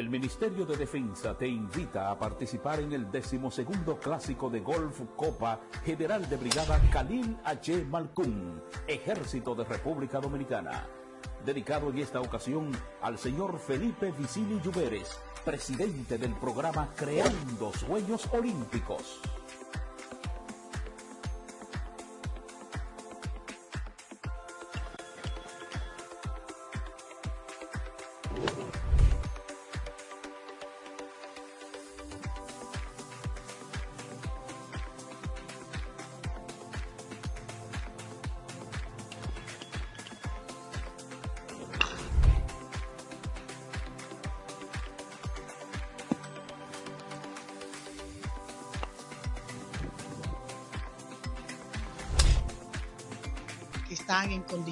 Q: El Ministerio de Defensa te invita a participar en el decimosegundo clásico de Golf Copa General de Brigada Khalil H. Malkun, Ejército de República Dominicana. Dedicado en esta ocasión al señor Felipe Vicini Lluveres, presidente del programa Creando Sueños Olímpicos.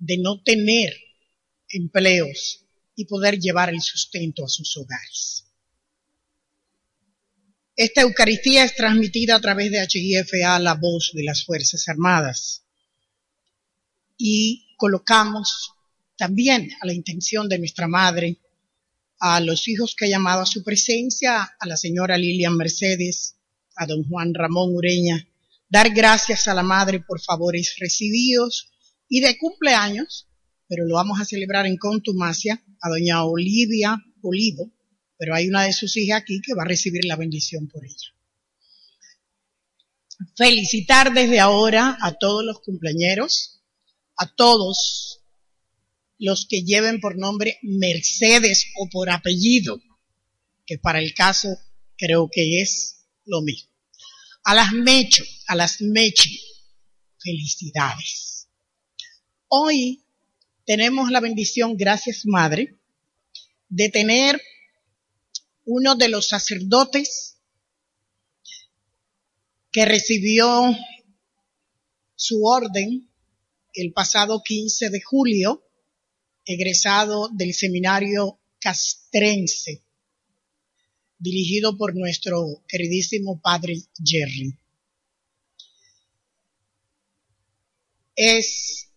R: de no tener empleos y poder llevar el sustento a sus hogares. Esta Eucaristía es transmitida a través de HIFA, la voz de las Fuerzas Armadas. Y colocamos también a la intención de nuestra Madre, a los hijos que ha llamado a su presencia, a la señora Lilian Mercedes, a don Juan Ramón Ureña, dar gracias a la Madre por favores recibidos y de cumpleaños, pero lo vamos a celebrar en contumacia, a doña Olivia Olivo, pero hay una de sus hijas aquí que va a recibir la bendición por ella. Felicitar desde ahora a todos los cumpleañeros, a todos los que lleven por nombre Mercedes o por apellido, que para el caso creo que es lo mismo. A las Mecho, a las Mechi, felicidades. Hoy tenemos la bendición, gracias Madre, de tener uno de los sacerdotes que recibió su orden el pasado 15 de julio, egresado del seminario castrense, dirigido por nuestro queridísimo padre Jerry. Es,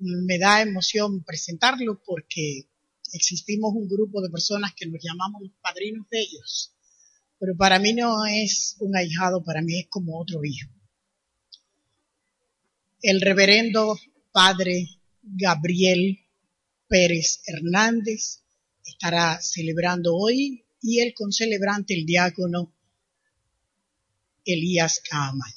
R: me da emoción presentarlo porque existimos un grupo de personas que nos llamamos los padrinos de ellos, pero para mí no es un ahijado, para mí es como otro hijo. El reverendo padre Gabriel Pérez Hernández estará celebrando hoy y el concelebrante, el diácono Elías Caamaño.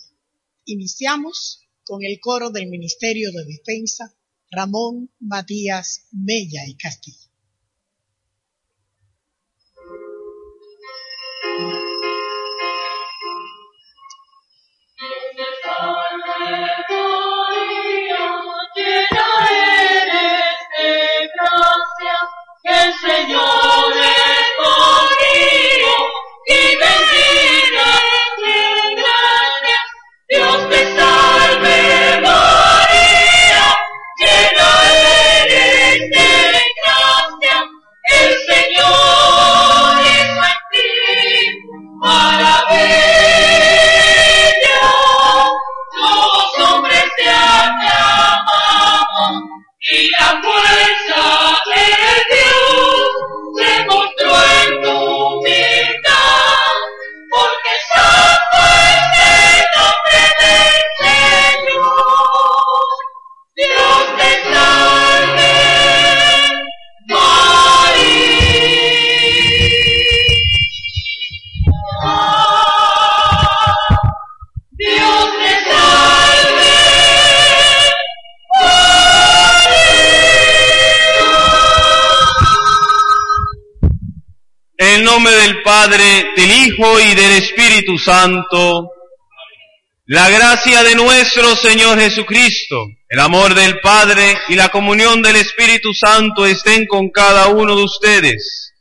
R: Iniciamos con el coro del Ministerio de Defensa, Ramón Matías Mella y Castillo.
M: Señor
S: Padre, del Hijo y del Espíritu Santo, la gracia de nuestro Señor Jesucristo, el amor del Padre y la comunión del Espíritu Santo estén con cada uno de ustedes.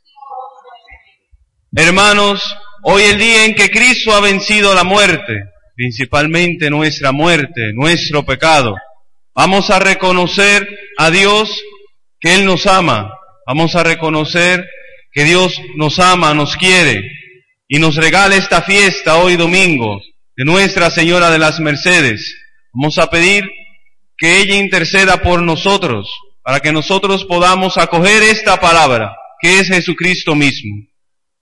S: Hermanos, hoy el día en que Cristo ha vencido la muerte, principalmente nuestra muerte, nuestro pecado, vamos a reconocer a Dios que Él nos ama, vamos a reconocer que Dios nos ama, nos quiere y nos regala esta fiesta hoy domingo de Nuestra Señora de las Mercedes. Vamos a pedir que ella interceda por nosotros para que nosotros podamos acoger esta palabra que es Jesucristo mismo.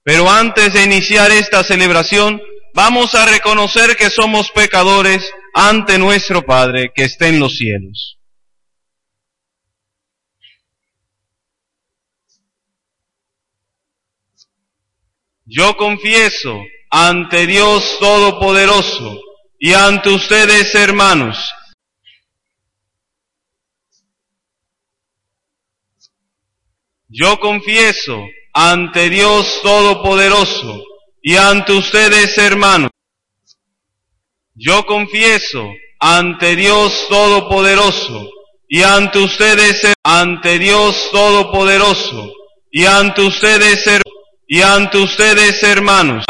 S: Pero antes de iniciar esta celebración, vamos a reconocer que somos pecadores ante nuestro Padre que está en los cielos. Yo confieso ante Dios Todopoderoso y ante ustedes, hermanos, Yo confieso ante Dios Todopoderoso y ante ustedes, hermanos. Yo confieso ante Dios Todopoderoso y ante ustedes, ante Dios Todopoderoso y ante ustedes, y ante ustedes hermanos,